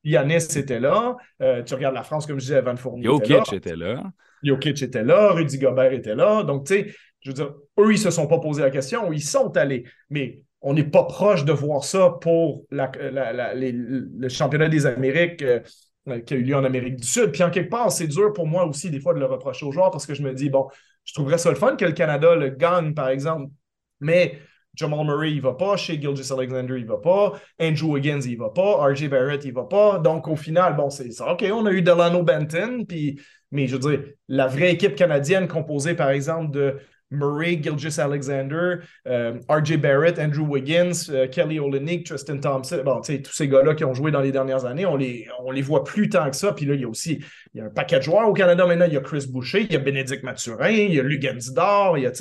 Yanis était là. Euh, tu regardes la France, comme je disais, Van Fournier. Jokic était là. Jokic était là. Rudy Gobert était là. Donc, tu sais, je veux dire, eux, ils ne se sont pas posé la question, ils sont allés. Mais on n'est pas proche de voir ça pour le championnat des Amériques euh, qui a eu lieu en Amérique du Sud. Puis en quelque part, c'est dur pour moi aussi des fois de le reprocher aux joueurs parce que je me dis, bon, je trouverais ça le fun que le Canada le gagne, par exemple, mais Jamal Murray, il va pas. Chez Gilgis Alexander, il va pas. Andrew Wiggins, il va pas. RJ Barrett, il va pas. Donc, au final, bon, c'est ça. OK, on a eu Delano Benton, puis, mais je veux dire, la vraie équipe canadienne composée, par exemple, de Murray, Gilgis Alexander, euh, RJ Barrett, Andrew Wiggins, euh, Kelly Olynyk, Tristan Thompson, bon, tous ces gars-là qui ont joué dans les dernières années, on les, les voit plus tant que ça. Puis là, il y a aussi il y a un paquet de joueurs au Canada maintenant. Il y a Chris Boucher, il y a Bénédicte Mathurin, il y a Lugan Didor, il y a,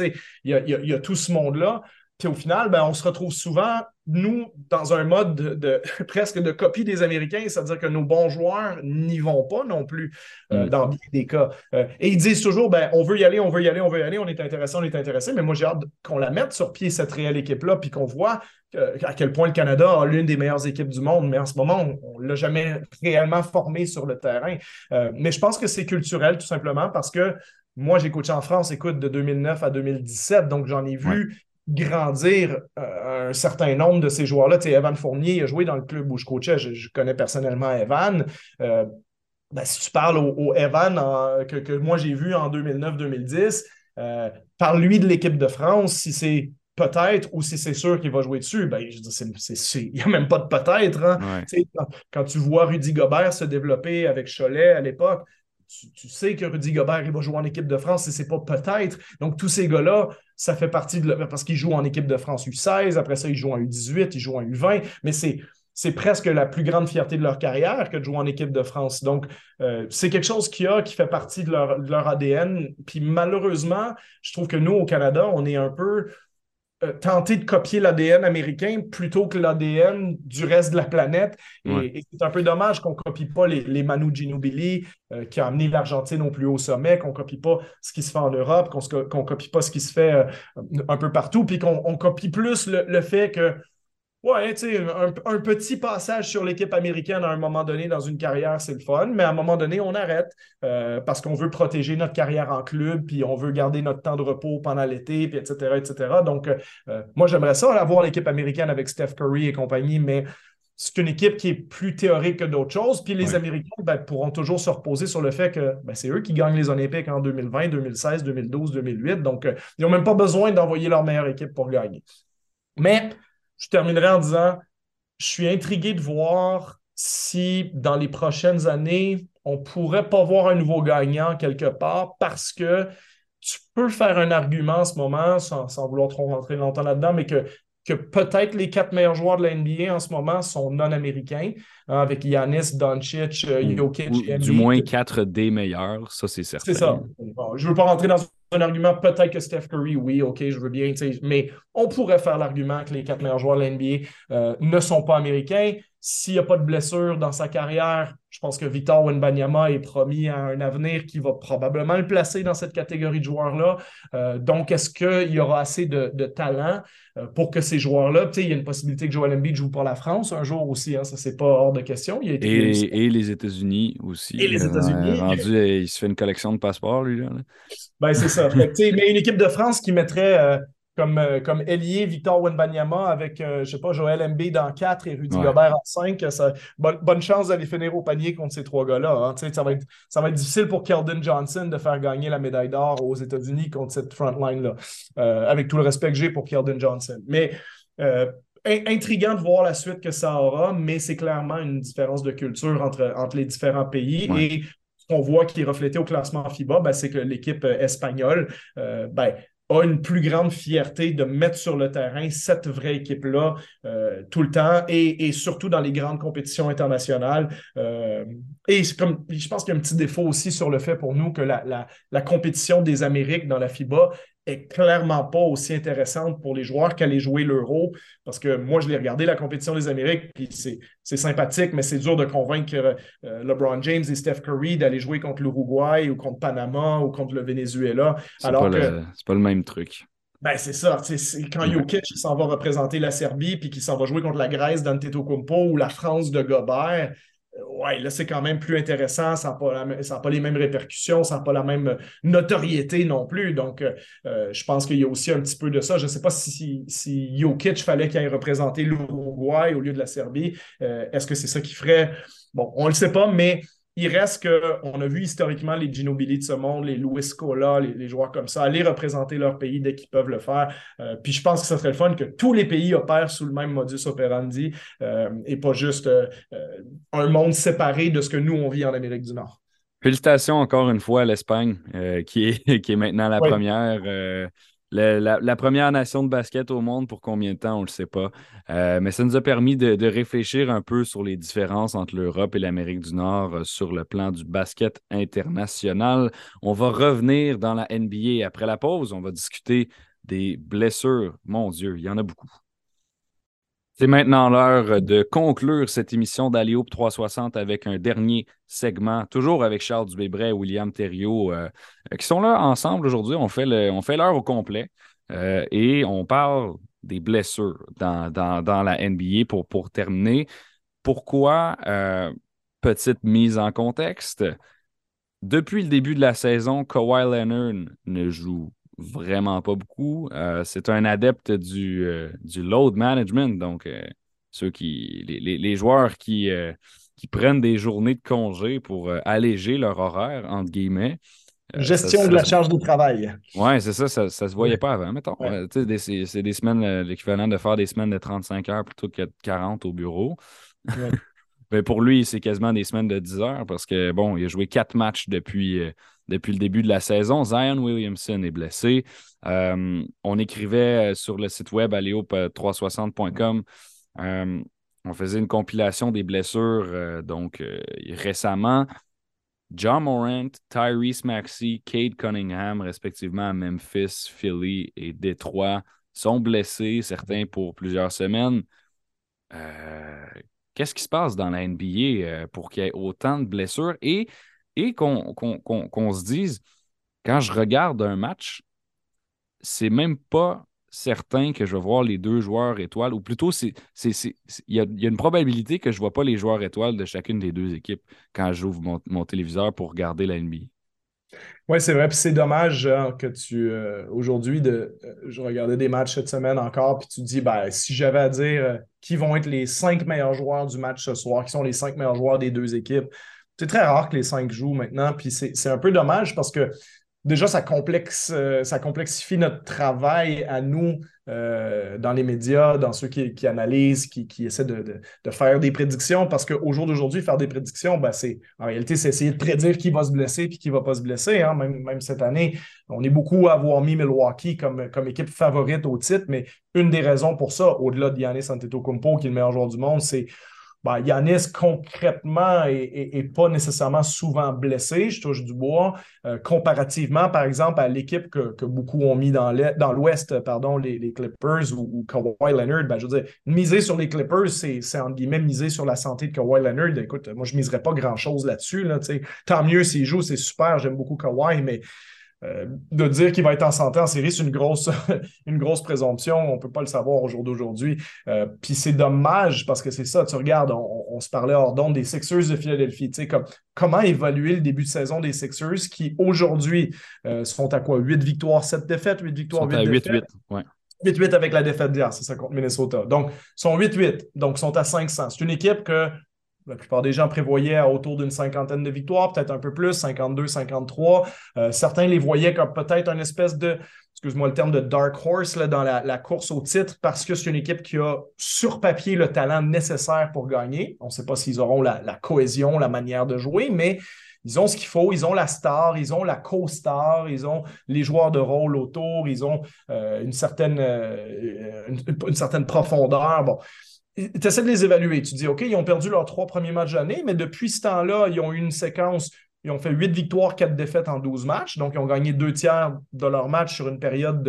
il y a, il y a tout ce monde-là. Puis au final, ben, on se retrouve souvent, nous, dans un mode de, [laughs] presque de copie des Américains, c'est-à-dire que nos bons joueurs n'y vont pas non plus euh, mm. dans bien des cas. Euh, et ils disent toujours, ben, on veut y aller, on veut y aller, on veur y aller, on est intéressé, on est intéressé, mais moi j'ai hâte qu'on la mette sur pied, cette réelle équipe-là, puis qu'on voit à quel point le Canada a l'une des meilleures équipes du monde, mais en ce moment, on ne l'a jamais réellement formé sur le terrain. Euh, mais je pense que c'est culturel, tout simplement, parce que moi, j'ai coaché en France, écoute, de 2009 à 2017, donc j'en ai vu grandir euh, un certain nombre de ces joueurs-là. Tu sais, Evan Fournier a joué dans le club où je coachais. Je, connais personnellement Evan. Euh, ben, si tu parles au, Evan que, moi j'ai vu en 2009-2010, euh, parle-lui de l'équipe de France si c'est peut-être ou si c'est sûr qu'il va jouer dessus. Ben, je dis, il n'y a même pas de peut-être. Hein. Quand, tu vois Rudy Gobert se développer avec Cholet à l'époque, tu, sais que Rudy Gobert il va jouer en équipe de France et c'est pas peut-être. Donc, tous ces gars-là, ça fait partie de. Parce qu'ils jouent en équipe de France U16, après ça, ils jouent en U18, ils jouent en U20, mais c'est. C'est presque la plus grande fierté de leur carrière que de jouer en équipe de France. Donc, euh, c'est quelque chose qui a, qui fait partie de leur, de leur ADN. Puis malheureusement, je trouve que nous, au Canada, on est un peu euh, tenter de copier l'ADN américain plutôt que l'ADN du reste de la planète. Et, c'est un peu dommage qu'on ne copie pas les, Manu Ginobili euh, qui a amené l'Argentine au plus haut sommet, qu'on ne copie pas ce qui se fait en Europe, qu'on ne copie pas ce qui se fait euh, un peu partout, puis qu'on copie plus le fait que Ouais, tu sais, un, petit passage sur l'équipe américaine à un moment donné dans une carrière, c'est le fun, mais à un moment donné, on arrête euh, parce qu'on veut protéger notre carrière en club, puis on veut garder notre temps de repos pendant l'été, puis etc., etc. Donc, euh, moi, j'aimerais ça, avoir l'équipe américaine avec Steph Curry et compagnie, mais c'est une équipe qui est plus théorique que d'autres choses. Puis les Américains ben, pourront toujours se reposer sur le fait que ben, c'est eux qui gagnent les Olympiques en 2020, 2016, 2012, 2008. Donc, euh, ils n'ont même pas besoin d'envoyer leur meilleure équipe pour gagner. Mais je terminerai en disant, je suis intrigué de voir si dans les prochaines années, on ne pourrait pas voir un nouveau gagnant quelque part parce que tu peux faire un argument en ce moment, sans, vouloir trop rentrer longtemps là-dedans, mais que, que peut-être les quatre meilleurs joueurs de la NBA en ce moment sont non-américains, hein, avec Yanis, Doncic, euh, Jokic Du moins quatre des meilleurs, ça c'est certain. C'est ça. je ne veux pas rentrer dans un argument, peut-être que Steph Curry, oui, OK, je veux bien, mais on pourrait faire l'argument que les quatre meilleurs joueurs de la NBA euh, ne sont pas américains. S'il n'y a pas de blessure dans sa carrière, je pense que Victor Wenbanyama est promis à un avenir qui va probablement le placer dans cette catégorie de joueurs-là. Euh, donc, est-ce qu'il y aura assez de, talent euh, pour que ces joueurs-là, il y a une possibilité que Joel Embiid joue pour la France un jour aussi, hein, ça, c'est pas hors de question. et, les États-Unis aussi. Et les États-Unis. il se fait une collection de passeports, lui. Là. Ben, c'est ça. mais une équipe de France qui mettrait euh, comme, euh, comme ailier Victor Wenbanyama avec, euh, je sais pas, Joël MB dans 4 et Rudy Gobert en 5, ça, bonne, chance d'aller finir au panier contre ces trois gars-là. Hein. Ça, va être, ça va être difficile pour Keldon Johnson de faire gagner la médaille d'or aux États-Unis contre cette front line-là, avec tout le respect que j'ai pour Keldon Johnson. Mais intriguant de voir la suite que ça aura, mais c'est clairement une différence de culture entre, entre les différents pays. Et qu'on voit qui est reflété au classement FIBA, ben, c'est que l'équipe euh, espagnole euh, ben, a une plus grande fierté de mettre sur le terrain cette vraie équipe-là euh, tout le temps et, surtout dans les grandes compétitions internationales. et comme, je pense qu'il y a un petit défaut aussi sur le fait pour nous que la, la compétition des Amériques dans la FIBA est clairement pas aussi intéressante pour les joueurs qu'aller jouer l'Euro. Parce que moi, je l'ai regardé, la compétition des Amériques, puis c'est sympathique, mais c'est dur de convaincre euh, LeBron James et Steph Curry d'aller jouer contre l'Uruguay ou contre Panama ou contre le Venezuela. C'est pas, pas le même truc. Ben, c'est ça. C'est quand Jokic s'en va représenter la Serbie puis qu'il s'en va jouer contre la Grèce d'Antetokounmpo ou la France de Gobert, ouais, là, c'est quand même plus intéressant. Ça n'a pas, pas, les mêmes répercussions, ça n'a pas la même notoriété non plus. Donc, euh, euh, je pense qu'il y a aussi un petit peu de ça. Je ne sais pas si, si, Jokic fallait qu'il aille représenter l'Uruguay au lieu de la Serbie. Euh, est-ce que c'est ça qui ferait? Bon, on ne le sait pas, mais il reste qu'on a vu historiquement les Ginobili de ce monde, les Louis Scola, les, joueurs comme ça, aller représenter leur pays dès qu'ils peuvent le faire. Euh, puis je pense que ce serait le fun que tous les pays opèrent sous le même modus operandi euh, et pas juste euh, un monde séparé de ce que nous, on vit en Amérique du Nord. Félicitations encore une fois à l'Espagne, qui, est, [laughs] qui est maintenant la première la, première nation de basket au monde, pour combien de temps, on ne le sait pas. Euh, mais ça nous a permis de, réfléchir un peu sur les différences entre l'Europe et l'Amérique du Nord euh, sur le plan du basket international. On va revenir dans la NBA après la pause. On va discuter des blessures. Mon Dieu, il y en a beaucoup. C'est maintenant l'heure de conclure cette émission d'Alioupe 360 avec un dernier segment, toujours avec Charles Dubébret et William Thériault, euh, qui sont là ensemble aujourd'hui. On fait l'heure au complet euh, et on parle des blessures dans, dans, la NBA pour, pour terminer. Pourquoi, euh, petite mise en contexte, depuis le début de la saison, Kawhi Leonard ne joue vraiment pas beaucoup. Euh, c'est un adepte du, euh, du, load management, donc euh, ceux qui, les, joueurs qui, qui, prennent des journées de congé pour alléger leur horaire, entre guillemets. Gestion de la charge de travail. Oui, c'est ça, ça ne se voyait pas avant. Mettons, c'est des semaines, l'équivalent de faire des semaines de 35 heures plutôt que de 40 au bureau. [laughs] Mais pour lui, c'est quasiment des semaines de 10 heures parce que, bon, il a joué quatre matchs depuis, euh, depuis le début de la saison. Zion Williamson est blessé. Euh, on écrivait euh, sur le site web aléop360.com. on faisait une compilation des blessures donc récemment. John Morant, Tyrese Maxey, Cade Cunningham, respectivement à Memphis, Philly et Détroit, sont blessés, certains pour plusieurs semaines. Qu'est-ce qui se passe dans la NBA euh, pour qu'il y ait autant de blessures et, qu'on se dise, quand je regarde un match, c'est même pas certain que je vais voir les deux joueurs étoiles, ou plutôt, il y, a, une probabilité que je ne vois pas les joueurs étoiles de chacune des deux équipes quand j'ouvre mon, mon téléviseur pour regarder la NBA. Oui, c'est vrai. Puis c'est dommage que tu. Euh, aujourd'hui, euh, je regardais des matchs cette semaine encore, puis tu dis, ben, si j'avais à dire euh, qui vont être les cinq meilleurs joueurs du match ce soir, qui sont les cinq meilleurs joueurs des deux équipes, c'est très rare que les cinq jouent maintenant. Puis c'est un peu dommage parce que déjà, euh, ça complexifie notre travail à nous euh, dans les médias, dans ceux qui, analysent, qui, essaient de, faire des prédictions, parce qu'au jour d'aujourd'hui, faire des prédictions, ben, c'est en réalité, c'est essayer de prédire qui va se blesser et qui ne va pas se blesser. Hein. Même, cette année, on est beaucoup à avoir mis Milwaukee comme, comme équipe favorite au titre, mais une des raisons pour ça, au-delà de Giannis Antetokounmpo, qui est le meilleur joueur du monde, c'est ben, Yanis, concrètement, n'est pas nécessairement souvent blessé, je touche du bois, euh, comparativement, par exemple, à l'équipe que, beaucoup ont mis dans l'Ouest, pardon, les, Clippers ou, Kawhi Leonard. Ben, je veux dire, miser sur les Clippers, c'est entre guillemets miser sur la santé de Kawhi Leonard. Écoute, moi, je ne miserais pas grand-chose là-dessus. Là, Tant mieux s'il joue, c'est super, j'aime beaucoup Kawhi, mais euh, de dire qu'il va être en santé en série, c'est une grosse, [laughs] une grosse présomption. On ne peut pas le savoir au jour d'aujourd'hui. Euh, puis c'est dommage parce que c'est ça, tu regardes, on, se parlait hors d'onde des Sixers de Philadelphie. Tu sais, comme, comment évaluer le début de saison des Sixers qui aujourd'hui euh, sont à quoi? 8 victoires, 7 défaites, 8 victoires, 8 défaites. 8-8, 8-8 avec la défaite d'hier, c'est ça contre Minnesota. Donc, ils sont 8-8, donc ils sont à 500. C'est une équipe que la plupart des gens prévoyaient autour d'une cinquantaine de victoires, peut-être un peu plus, 52, 53. Euh, certains les voyaient comme peut-être une espèce de, excuse-moi le terme, de dark horse dans la, course au titre parce que c'est une équipe qui a sur papier le talent nécessaire pour gagner. On ne sait pas s'ils auront la, cohésion, la manière de jouer, mais ils ont ce qu'il faut, ils ont la star, ils ont la co-star, ils ont les joueurs de rôle autour, ils ont euh, une, certaine, euh, une, certaine profondeur. Bon, tu essaies de les évaluer. Tu dis, OK, ils ont perdu leurs trois premiers matchs d'année, mais depuis ce temps-là, ils ont eu une séquence. Ils ont fait huit victoires, quatre défaites en 12 matchs. Donc, ils ont gagné deux tiers de leur match sur une période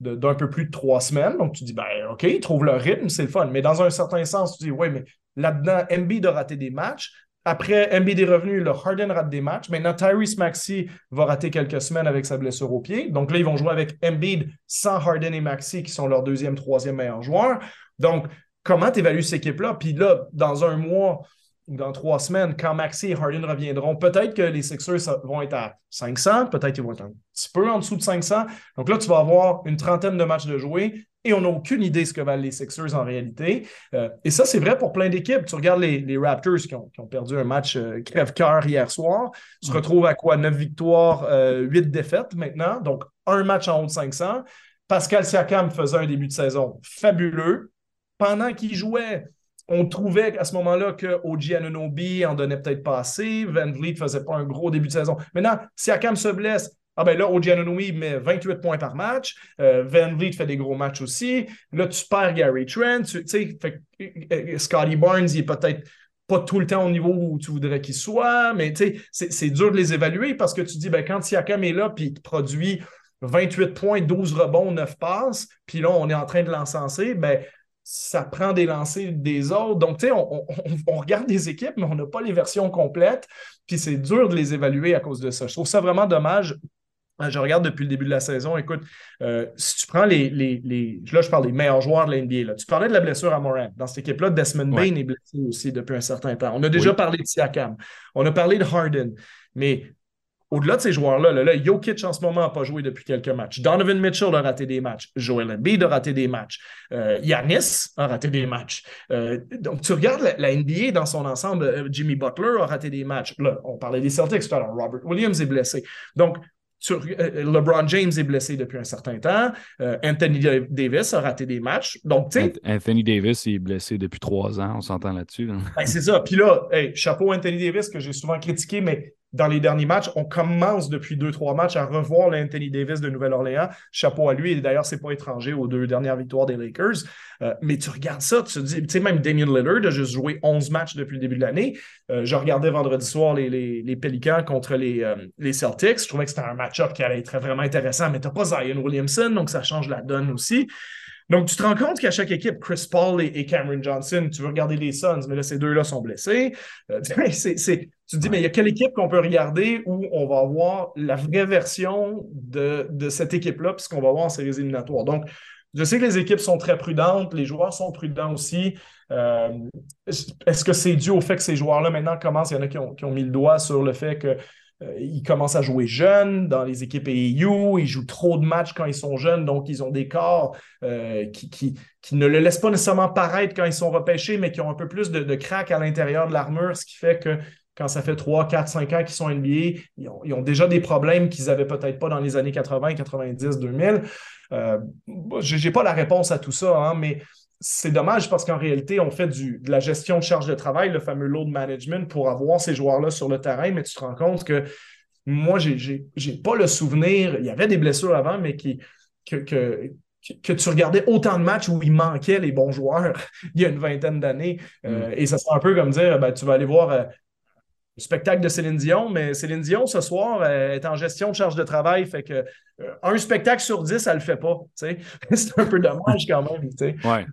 d'un de, peu plus de trois semaines. Donc, tu dis, ben, OK, ils trouvent leur rythme, c'est le fun. Mais dans un certain sens, tu dis, oui, mais là-dedans, MB de rater des matchs. Après, MB est revenu, le Harden rate des matchs. Maintenant, Tyrese Maxey va rater quelques semaines avec sa blessure au pied. Donc là, ils vont jouer avec Embiid sans Harden et Maxey, qui sont leurs deuxième, troisième meilleurs joueurs. Donc, comment tu évalues cette équipe-là? Puis là, dans un mois ou dans trois semaines, quand Maxi et Harden reviendront, peut-être que les Sixers vont être à 500, peut-être qu'ils vont être un petit peu en dessous de 500. Donc là, tu vas avoir une trentaine de matchs de jouer et on n'a aucune idée ce que valent les Sixers en réalité. Euh, et ça, c'est vrai pour plein d'équipes. Tu regardes les, Raptors qui ont, perdu un match euh, crève-cœur hier soir, se retrouvent à quoi? 9 victoires, 8 euh, défaites maintenant, donc un match en haut de 500. Pascal Siakam faisait un début de saison fabuleux pendant qu'il jouait, on trouvait à ce moment-là que OG Anunobi en donnait peut-être pas assez. Van Vliet faisait pas un gros début de saison. Maintenant, si Akam se blesse, ah ben là, OG Anunobi met 28 points par match. Euh, Van Vliet fait des gros matchs aussi. Là, tu perds Gary Trent. Tu sais, euh, Scotty Barnes, il est peut-être pas tout le temps au niveau où tu voudrais qu'il soit, mais tu sais, c'est dur de les évaluer parce que tu dis, ben, quand Siakam est là puis il produit 28 points, 12 rebonds, 9 passes, puis là, on est en train de l'encenser, ben, ça prend des lancers des autres. Donc, tu sais, on, regarde des équipes, mais on n'a pas les versions complètes, puis c'est dur de les évaluer à cause de ça. Je trouve ça vraiment dommage. Euh, je regarde depuis le début de la saison. Écoute, euh, si tu prends les, les, Là, je parle des meilleurs joueurs de l'NBA. Tu parlais de la blessure à Moran. Dans cette équipe-là, Desmond Bain est blessé aussi depuis un certain temps. On a déjà parlé de Siakam. On a parlé de Harden. Mais au-delà de ces joueurs-là, là, Jokic en ce moment n'a pas joué depuis quelques matchs. Donovan Mitchell a raté des matchs. Joel Embiid a raté des matchs. Euh, Yanis a raté des matchs. Euh, donc, tu regardes la, NBA dans son ensemble. Euh, Jimmy Butler a raté des matchs. Là, on parlait des Celtics tout à l'heure. Robert Williams est blessé. Donc, LeBron James est blessé depuis un certain temps. Anthony Davis a raté des matchs. Donc, Anthony Davis est blessé depuis trois ans, on s'entend là-dessus. Ben, c'est ça. Puis là, chapeau Anthony Davis que j'ai souvent critiqué, mais dans les derniers matchs. On commence depuis deux, trois matchs à revoir l'Anthony Davis de Nouvelle-Orléans. Chapeau à lui. Et d'ailleurs, c'est pas étranger aux deux dernières victoires des Lakers. Euh, mais tu regardes ça, tu te dis, tu sais, même Damien Lillard a juste joué 11 matchs depuis le début de l'année. Euh, je regardais vendredi soir les, les, contre les, euh, les Celtics. Je trouvais que c'était un match-up qui allait être vraiment intéressant, mais tu n'as pas Zion Williamson, donc ça change la donne aussi. Donc, tu te rends compte qu'à chaque équipe, Chris Paul et, Cameron Johnson, tu veux regarder les Suns, mais là, ces deux-là sont blessés. Euh, [laughs] tu te dis, mais il y a quelle équipe qu'on peut regarder où on va avoir la vraie version de, de cette équipe-là, puisqu'on va voir en séries éliminatoires? Donc, je sais que les équipes sont très prudentes, les joueurs sont prudents aussi. Euh, est-ce que c'est dû au fait que ces joueurs-là maintenant commencent, il y en a qui ont, mis le doigt sur le fait que ils commencent à jouer jeunes dans les équipes AEU. Ils jouent trop de matchs quand ils sont jeunes, donc ils ont des corps euh, qui, qui, ne le laissent pas nécessairement paraître quand ils sont repêchés, mais qui ont un peu plus de, de crack à l'intérieur de l'armure, ce qui fait que quand ça fait 3, 4, 5 ans qu'ils sont NBA, ils ont, déjà des problèmes qu'ils n'avaient peut-être pas dans les années 80, 90, 2000. Euh, je n'ai pas la réponse à tout ça, hein, mais c'est dommage parce qu'en réalité, on fait du, de la gestion de charge de travail, le fameux load management, pour avoir ces joueurs-là sur le terrain, mais tu te rends compte que moi, je n'ai pas le souvenir, il y avait des blessures avant, mais qui, que, que, que tu regardais autant de matchs où il manquait les bons joueurs [laughs] il y a une vingtaine d'années. Euh, mm. et ça c'est un peu comme dire, ben, tu vas aller voir euh, spectacle de Céline Dion, mais Céline Dion, ce soir, est en gestion de charge de travail. Fait que euh, un spectacle sur dix, elle le fait pas. [laughs] c'est un peu dommage quand même. Ouais.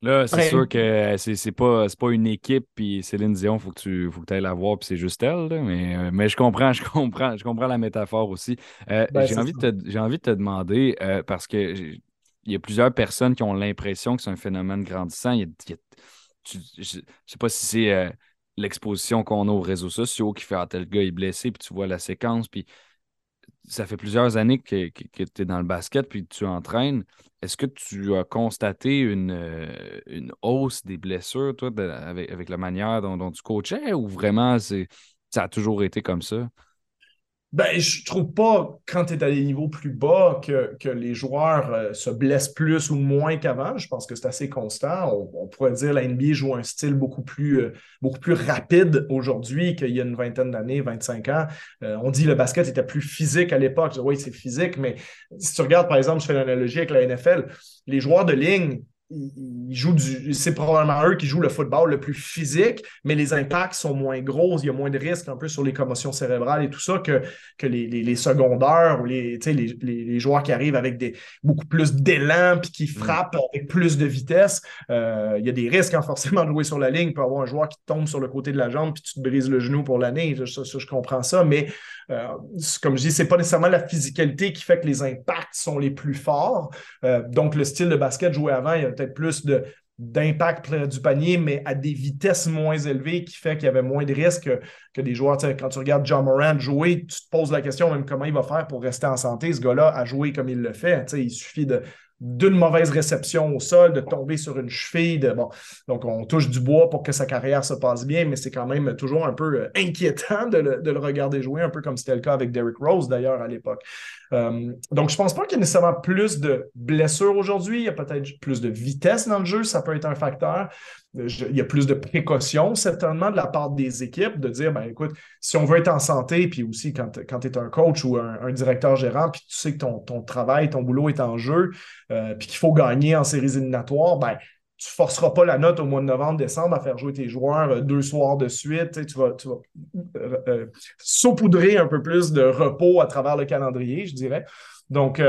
Là, c'est sûr que c'est pas, pas une équipe, puis Céline Dion, il faut que tu faut ailles la voir, puis c'est juste elle. mais, euh, mais je comprends, [laughs] je comprends, je comprends la métaphore aussi. Euh, ben, j'ai envie, envie, de te demander, parce que il y a plusieurs personnes qui ont l'impression que c'est un phénomène grandissant. je ne sais pas si c'est l'exposition qu'on a aux réseaux sociaux qui fait ah, tel gars est blessé, puis tu vois la séquence, puis ça fait plusieurs années que, tu es dans le basket, puis tu entraînes. Est-ce que tu as constaté une, euh, hausse des blessures, toi, avec, la manière dont, dont tu coachais, ou vraiment ça a toujours été comme ça? Ben, je trouve pas, quand tu es à des niveaux plus bas, que, que les joueurs euh, se blessent plus ou moins qu'avant. Je pense que c'est assez constant. On, pourrait dire que la NBA joue un style beaucoup plus, euh, beaucoup plus rapide aujourd'hui qu'il y a une vingtaine d'années, 25 ans. Euh, on dit que le basket était plus physique à l'époque. Oui, c'est physique, mais si tu regardes, par exemple, je fais l'analogie avec la NFL, les joueurs de ligne, ils jouent du. C'est probablement eux qui jouent le football le plus physique, mais les impacts sont moins gros. Il y a moins de risques un peu sur les commotions cérébrales et tout ça que, que les, les, secondaires ou les, les, les, joueurs qui arrivent avec des, beaucoup plus d'élan puis qui mm. frappent avec plus de vitesse. Euh, il y a des risques hein, forcément de jouer sur la ligne. Il peut avoir un joueur qui tombe sur le côté de la jambe puis tu te brises le genou pour l'année. Je, je comprends ça, mais euh, comme je dis, c'est pas nécessairement la physicalité qui fait que les impacts sont les plus forts. Euh, donc, le style de basket joué avant, il y a peut-être plus de d'impact près du panier, mais à des vitesses moins élevées qui fait qu'il y avait moins de risques que, des joueurs. Quand tu regardes John Moran jouer, tu te poses la question même comment il va faire pour rester en santé, ce gars-là, à jouer comme il le fait. Il suffit de, d'une mauvaise réception au sol, de tomber sur une cheville. De, bon, donc, on touche du bois pour que sa carrière se passe bien, mais c'est quand même toujours un peu euh, inquiétant de le, regarder jouer, un peu comme c'était le cas avec Derrick Rose d'ailleurs à l'époque. Euh, donc, je ne pense pas qu'il y ait nécessairement plus de blessures aujourd'hui. Il y a peut-être plus de vitesse dans le jeu, ça peut être un facteur il y a plus de précautions, certainement, de la part des équipes, de dire, ben écoute, si on veut être en santé, puis aussi quand, quand tu es un coach ou un, directeur gérant, puis tu sais que ton, ton, travail, ton boulot est en jeu, euh, puis qu'il faut gagner en séries éliminatoires, ben tu ne forceras pas la note au mois de novembre, décembre à faire jouer tes joueurs euh, deux soirs de suite. Tu vas, tu vas euh, saupoudrer un peu plus de repos à travers le calendrier, je dirais. Donc,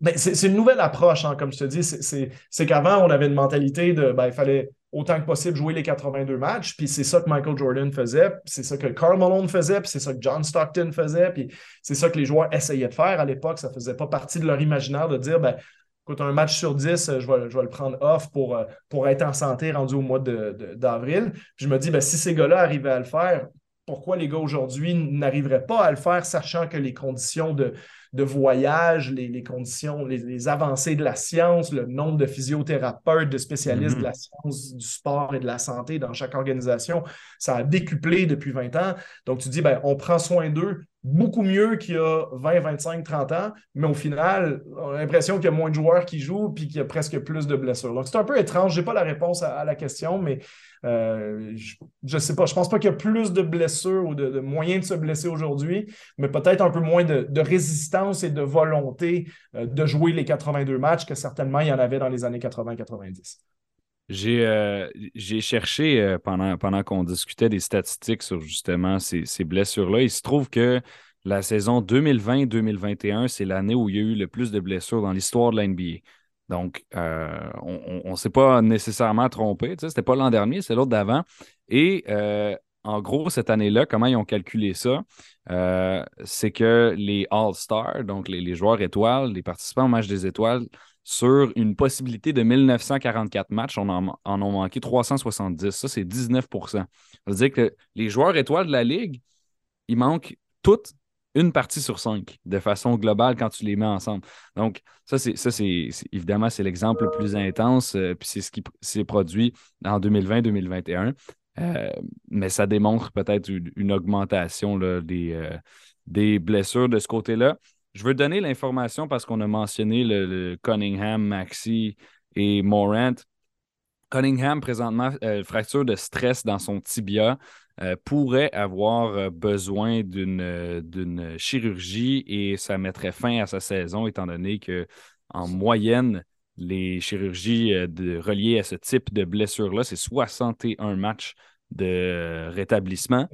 ben, c'est une nouvelle approche, hein, comme je te dis. C'est qu'avant, on avait une mentalité de ben, il fallait autant que possible jouer les 82 matchs. Puis c'est ça que Michael Jordan faisait, c'est ça que Carl Malone faisait, puis c'est ça que John Stockton faisait, puis c'est ça que les joueurs essayaient de faire à l'époque. Ça ne faisait pas partie de leur imaginaire de dire ben, écoute, un match sur 10, je vais, je vais le prendre off pour, euh, pour être en santé rendu au mois d'avril. De, je me dis, ben, si ces gars-là arrivaient à le faire, pourquoi les gars aujourd'hui n'arriveraient pas à le faire, sachant que les conditions de, de voyage, les, conditions, les, avancées de la science, le nombre de physiothérapeutes, de spécialistes de la mm-hmm. science, du sport et de la santé dans chaque organisation, ça a décuplé depuis 20 ans. Donc, tu dis, ben, on prend soin d'eux beaucoup mieux qu'il y a 20, 25, 30 ans, mais au final, on a l'impression qu'il y a moins de joueurs qui jouent puis qu'il y a presque plus de blessures. Donc, c'est un peu étrange. Je n'ai pas la réponse à, la question, mais euh, je ne sais pas. Je ne pense pas qu'il y a plus de blessures ou de, moyens de se blesser aujourd'hui, mais peut-être un peu moins de, résistance et de volonté euh, de jouer les 82 matchs que certainement il y en avait dans les années 80-90. Euh, j'ai cherché euh, pendant, pendant qu'on discutait des statistiques sur justement ces, blessures-là. Il se trouve que la saison 2020-2021, c'est l'année où il y a eu le plus de blessures dans l'histoire de la NBA. Donc, euh, on ne s'est pas nécessairement trompé. Ce n'était pas l'an dernier, c'est l'autre d'avant. Et en gros, cette année-là, comment ils ont calculé ça? C'est que les All-Stars, donc les, joueurs étoiles, les participants au match des étoiles, sur une possibilité de 1944 matchs, on en, en a manqué 370. Ça, c'est 19% Ça veut dire que les joueurs étoiles de la Ligue, ils manquent toutes une partie sur cinq de façon globale quand tu les mets ensemble. Donc, ça, c'est, ça, c'est, évidemment, c'est l'exemple le plus intense, euh, puis c'est ce qui s'est produit en 2020-2021. Euh, mais ça démontre peut-être une, augmentation des, euh, des blessures de ce côté-là. Je veux donner l'information parce qu'on a mentionné le, Cunningham, Maxi et Morant. Cunningham, présentement, euh, fracture de stress dans son tibia, pourrait avoir besoin d'une chirurgie et ça mettrait fin à sa saison, étant donné que en moyenne, les chirurgies reliées à ce type de blessure-là, c'est 61 matchs de rétablissement.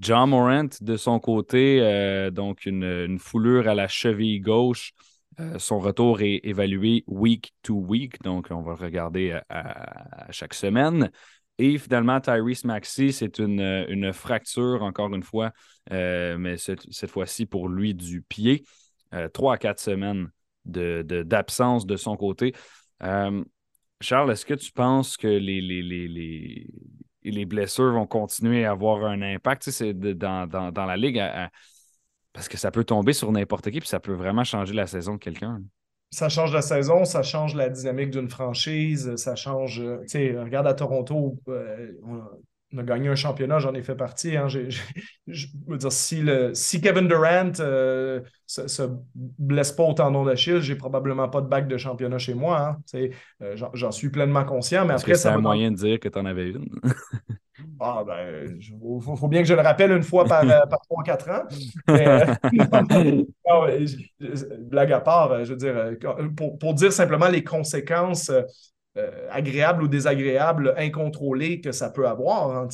John Morant, de son côté, euh, donc une, foulure à la cheville gauche. Euh, son retour est évalué week to week, donc on va le regarder à, chaque semaine. Et finalement, Tyrese Maxey, c'est une, fracture, encore une fois, euh, mais cette, fois-ci pour lui du pied. Trois à quatre semaines d'absence de, son côté. Charles, est-ce que tu penses que les, les, les blessures vont continuer à avoir un impact c'est dans, dans, la ligue parce que ça peut tomber sur n'importe qui puis ça peut vraiment changer la saison de quelqu'un. Ça change la saison, ça change la dynamique d'une franchise, ça change. Euh, tu sais, regarde à Toronto, euh, on a gagné un championnat, j'en ai fait partie. Hein. je veux dire, si, le, si Kevin Durant ne euh, se, blesse pas au tendon d'Achille, j'ai probablement pas de bac de championnat chez moi. Hein. Euh, j'en suis pleinement conscient. Mais après, c'est un moyen de dire que tu en avais une. [laughs] ah, ben, il faut, bien que je le rappelle une fois par, euh, par 3-4 ans. [laughs] Mais, [laughs] blague à part, je veux dire, pour, pour dire simplement les conséquences euh, agréable ou désagréable, incontrôlé que ça peut avoir, hein,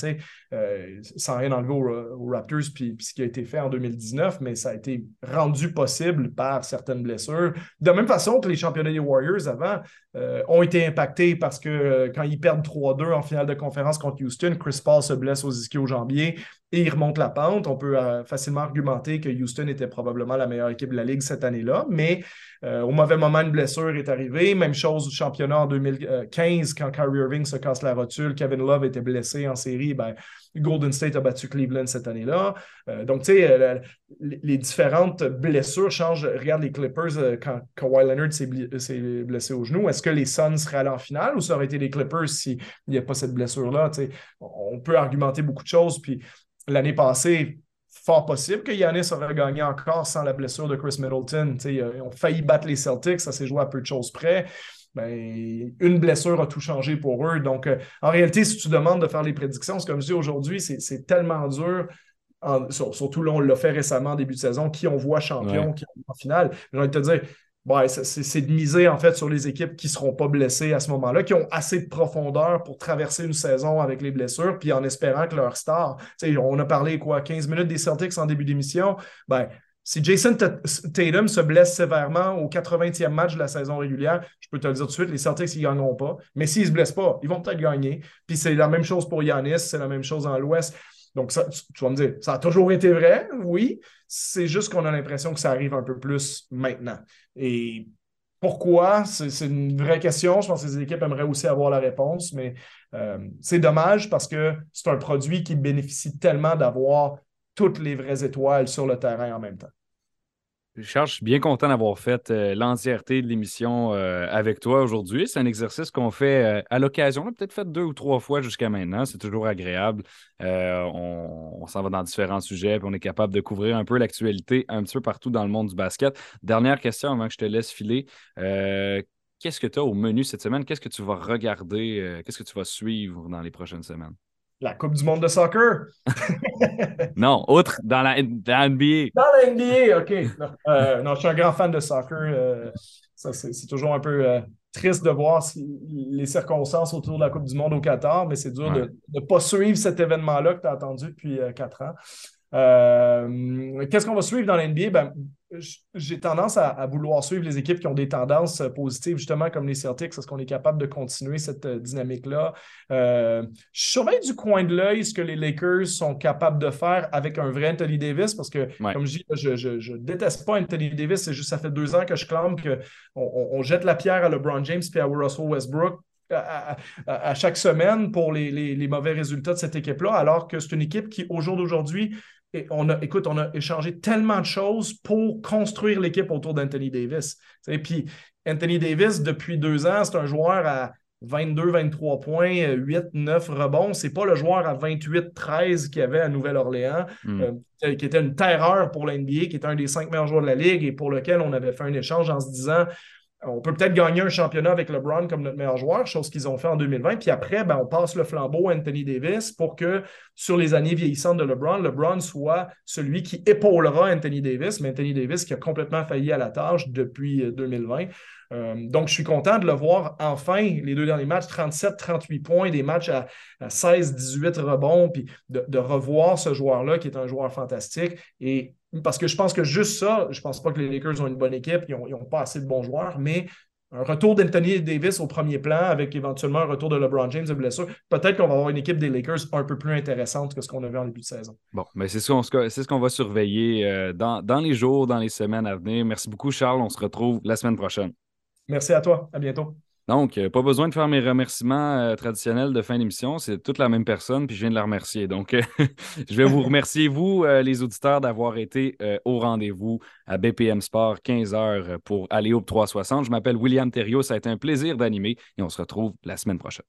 euh, sans rien enlever aux, Raptors puis, ce qui a été fait en 2019, mais ça a été rendu possible par certaines blessures. De la même façon que les championnats des Warriors avant euh, ont été impactés parce que quand ils perdent 3-2 en finale de conférence contre Houston, Chris Paul se blesse aux ischio-jambiers et il remonte la pente. On peut facilement argumenter que Houston était probablement la meilleure équipe de la Ligue cette année-là, mais euh, au mauvais moment, une blessure est arrivée. Même chose au championnat en 2015, quand Kyrie Irving se casse la rotule, Kevin Love était blessé en série. Ben, Golden State a battu Cleveland cette année-là. Euh, donc, tu sais, euh, les différentes blessures changent. Regarde les Clippers quand Kawhi Leonard s'est blessé au genou. Est-ce que les Suns seraient allés en finale ou ça aurait été les Clippers s'il n'y a pas cette blessure-là? On peut argumenter beaucoup de choses. Puis l'année passée, fort possible que Yannis aurait gagné encore sans la blessure de Chris Middleton. ils ont failli battre les Celtics, ça s'est joué à peu de choses près. Ben, une blessure a tout changé pour eux. Donc, euh, en réalité, si tu demandes de faire les prédictions, c'est comme je dis aujourd'hui, c'est tellement dur. surtout là, on l'a fait récemment, début de saison, qui on voit champion, qui en finale. J'ai envie de te dire, c'est de miser en fait sur les équipes qui ne seront pas blessées à ce moment-là, qui ont assez de profondeur pour traverser une saison avec les blessures, puis en espérant que leur star, on a parlé quoi, 15 minutes des Celtics en début d'émission, ben, Si Jason Tatum se blesse sévèrement au 80e match de la saison régulière, je peux te le dire tout de suite, les Celtics, ils ne gagneront pas. Mais s'ils ne se blessent pas, ils vont peut-être gagner. Puis c'est la même chose pour Yanis, c'est la même chose dans l'Ouest. Donc, ça, tu, vas me dire, ça a toujours été vrai, oui. C'est juste qu'on a l'impression que ça arrive un peu plus maintenant. Et pourquoi? C'est une vraie question. Je pense que les équipes aimeraient aussi avoir la réponse, mais euh, c'est dommage parce que c'est un produit qui bénéficie tellement d'avoir toutes les vraies étoiles sur le terrain en même temps. Charles, je suis bien content d'avoir fait euh, l'entièreté de l'émission euh, avec toi aujourd'hui. C'est un exercice qu'on fait euh, à l'occasion. On peut-être fait deux ou trois fois jusqu'à maintenant. C'est toujours agréable. on, s'en va dans différents sujets et on est capable de couvrir un peu l'actualité un petit peu partout dans le monde du basket. Dernière question avant que je te laisse filer. Qu'est-ce que tu as au menu cette semaine? Qu'est-ce que tu vas regarder? Qu'est-ce que tu vas suivre dans les prochaines semaines? La Coupe du monde de soccer. [laughs] non, autre dans la, NBA. Dans la NBA, OK. Euh, non, je suis un grand fan de soccer. Euh, c'est toujours un peu euh, triste de voir les circonstances autour de la Coupe du monde au Qatar, mais c'est dur de ne pas suivre cet événement-là que tu as attendu depuis quatre ans. Qu'est-ce qu'on va suivre dans l'NBA? Ben, j'ai tendance à, vouloir suivre les équipes qui ont des tendances positives, justement comme les Celtics. Est-ce qu'on est capable de continuer cette euh, dynamique-là? Euh, je surveille du coin de l'œil ce que les Lakers sont capables de faire avec un vrai Anthony Davis, parce que, comme je dis, je, ne déteste pas Anthony Davis. C'est juste ça fait deux ans que je clame qu'on on, jette la pierre à LeBron James et à Russell Westbrook à, chaque semaine pour les, les, mauvais résultats de cette équipe-là, alors que c'est une équipe qui, au jour d'aujourd'hui, et on a, écoute, on a échangé tellement de choses pour construire l'équipe autour d'Anthony Davis. Et puis, Anthony Davis, depuis deux ans, c'est un joueur à 22, 23 points, 8, 9 rebonds. C'est pas le joueur à 28, 13 qu'il y avait à Nouvelle-Orléans, hmm. euh, qui était une terreur pour l'NBA, qui était un des cinq meilleurs joueurs de la Ligue et pour lequel on avait fait un échange en se disant on peut peut-être gagner un championnat avec LeBron comme notre meilleur joueur, chose qu'ils ont fait en 2020. Puis après, ben, on passe le flambeau à Anthony Davis pour que sur les années vieillissantes de LeBron, LeBron soit celui qui épaulera Anthony Davis, mais Anthony Davis qui a complètement failli à la tâche depuis 2020. Euh, euh, donc, je suis content de le voir enfin, les deux derniers matchs, 37-38 points, des matchs à, 16-18 rebonds, puis de, de revoir ce joueur-là qui est un joueur fantastique. Et parce que je pense que juste ça, je ne pense pas que les Lakers ont une bonne équipe, ils n'ont pas assez de bons joueurs, mais un retour d'Anthony Davis au premier plan avec éventuellement un retour de LeBron James de blessure, peut-être qu'on va avoir une équipe des Lakers un peu plus intéressante que ce qu'on a vu en début de saison. Bon, mais c'est ce qu'on va surveiller euh, dans, dans les jours, dans les semaines à venir. Merci beaucoup, Charles. On se retrouve la semaine prochaine. Merci à toi. À bientôt. Donc, euh, pas besoin de faire mes remerciements euh, traditionnels de fin d'émission. C'est toute la même personne, puis je viens de la remercier. Donc, euh, [laughs] je vais vous remercier, vous, les auditeurs, d'avoir été au rendez-vous à BPM Sport 15h pour aller au 360. Je m'appelle William Thériault. Ça a été un plaisir d'animer et on se retrouve la semaine prochaine.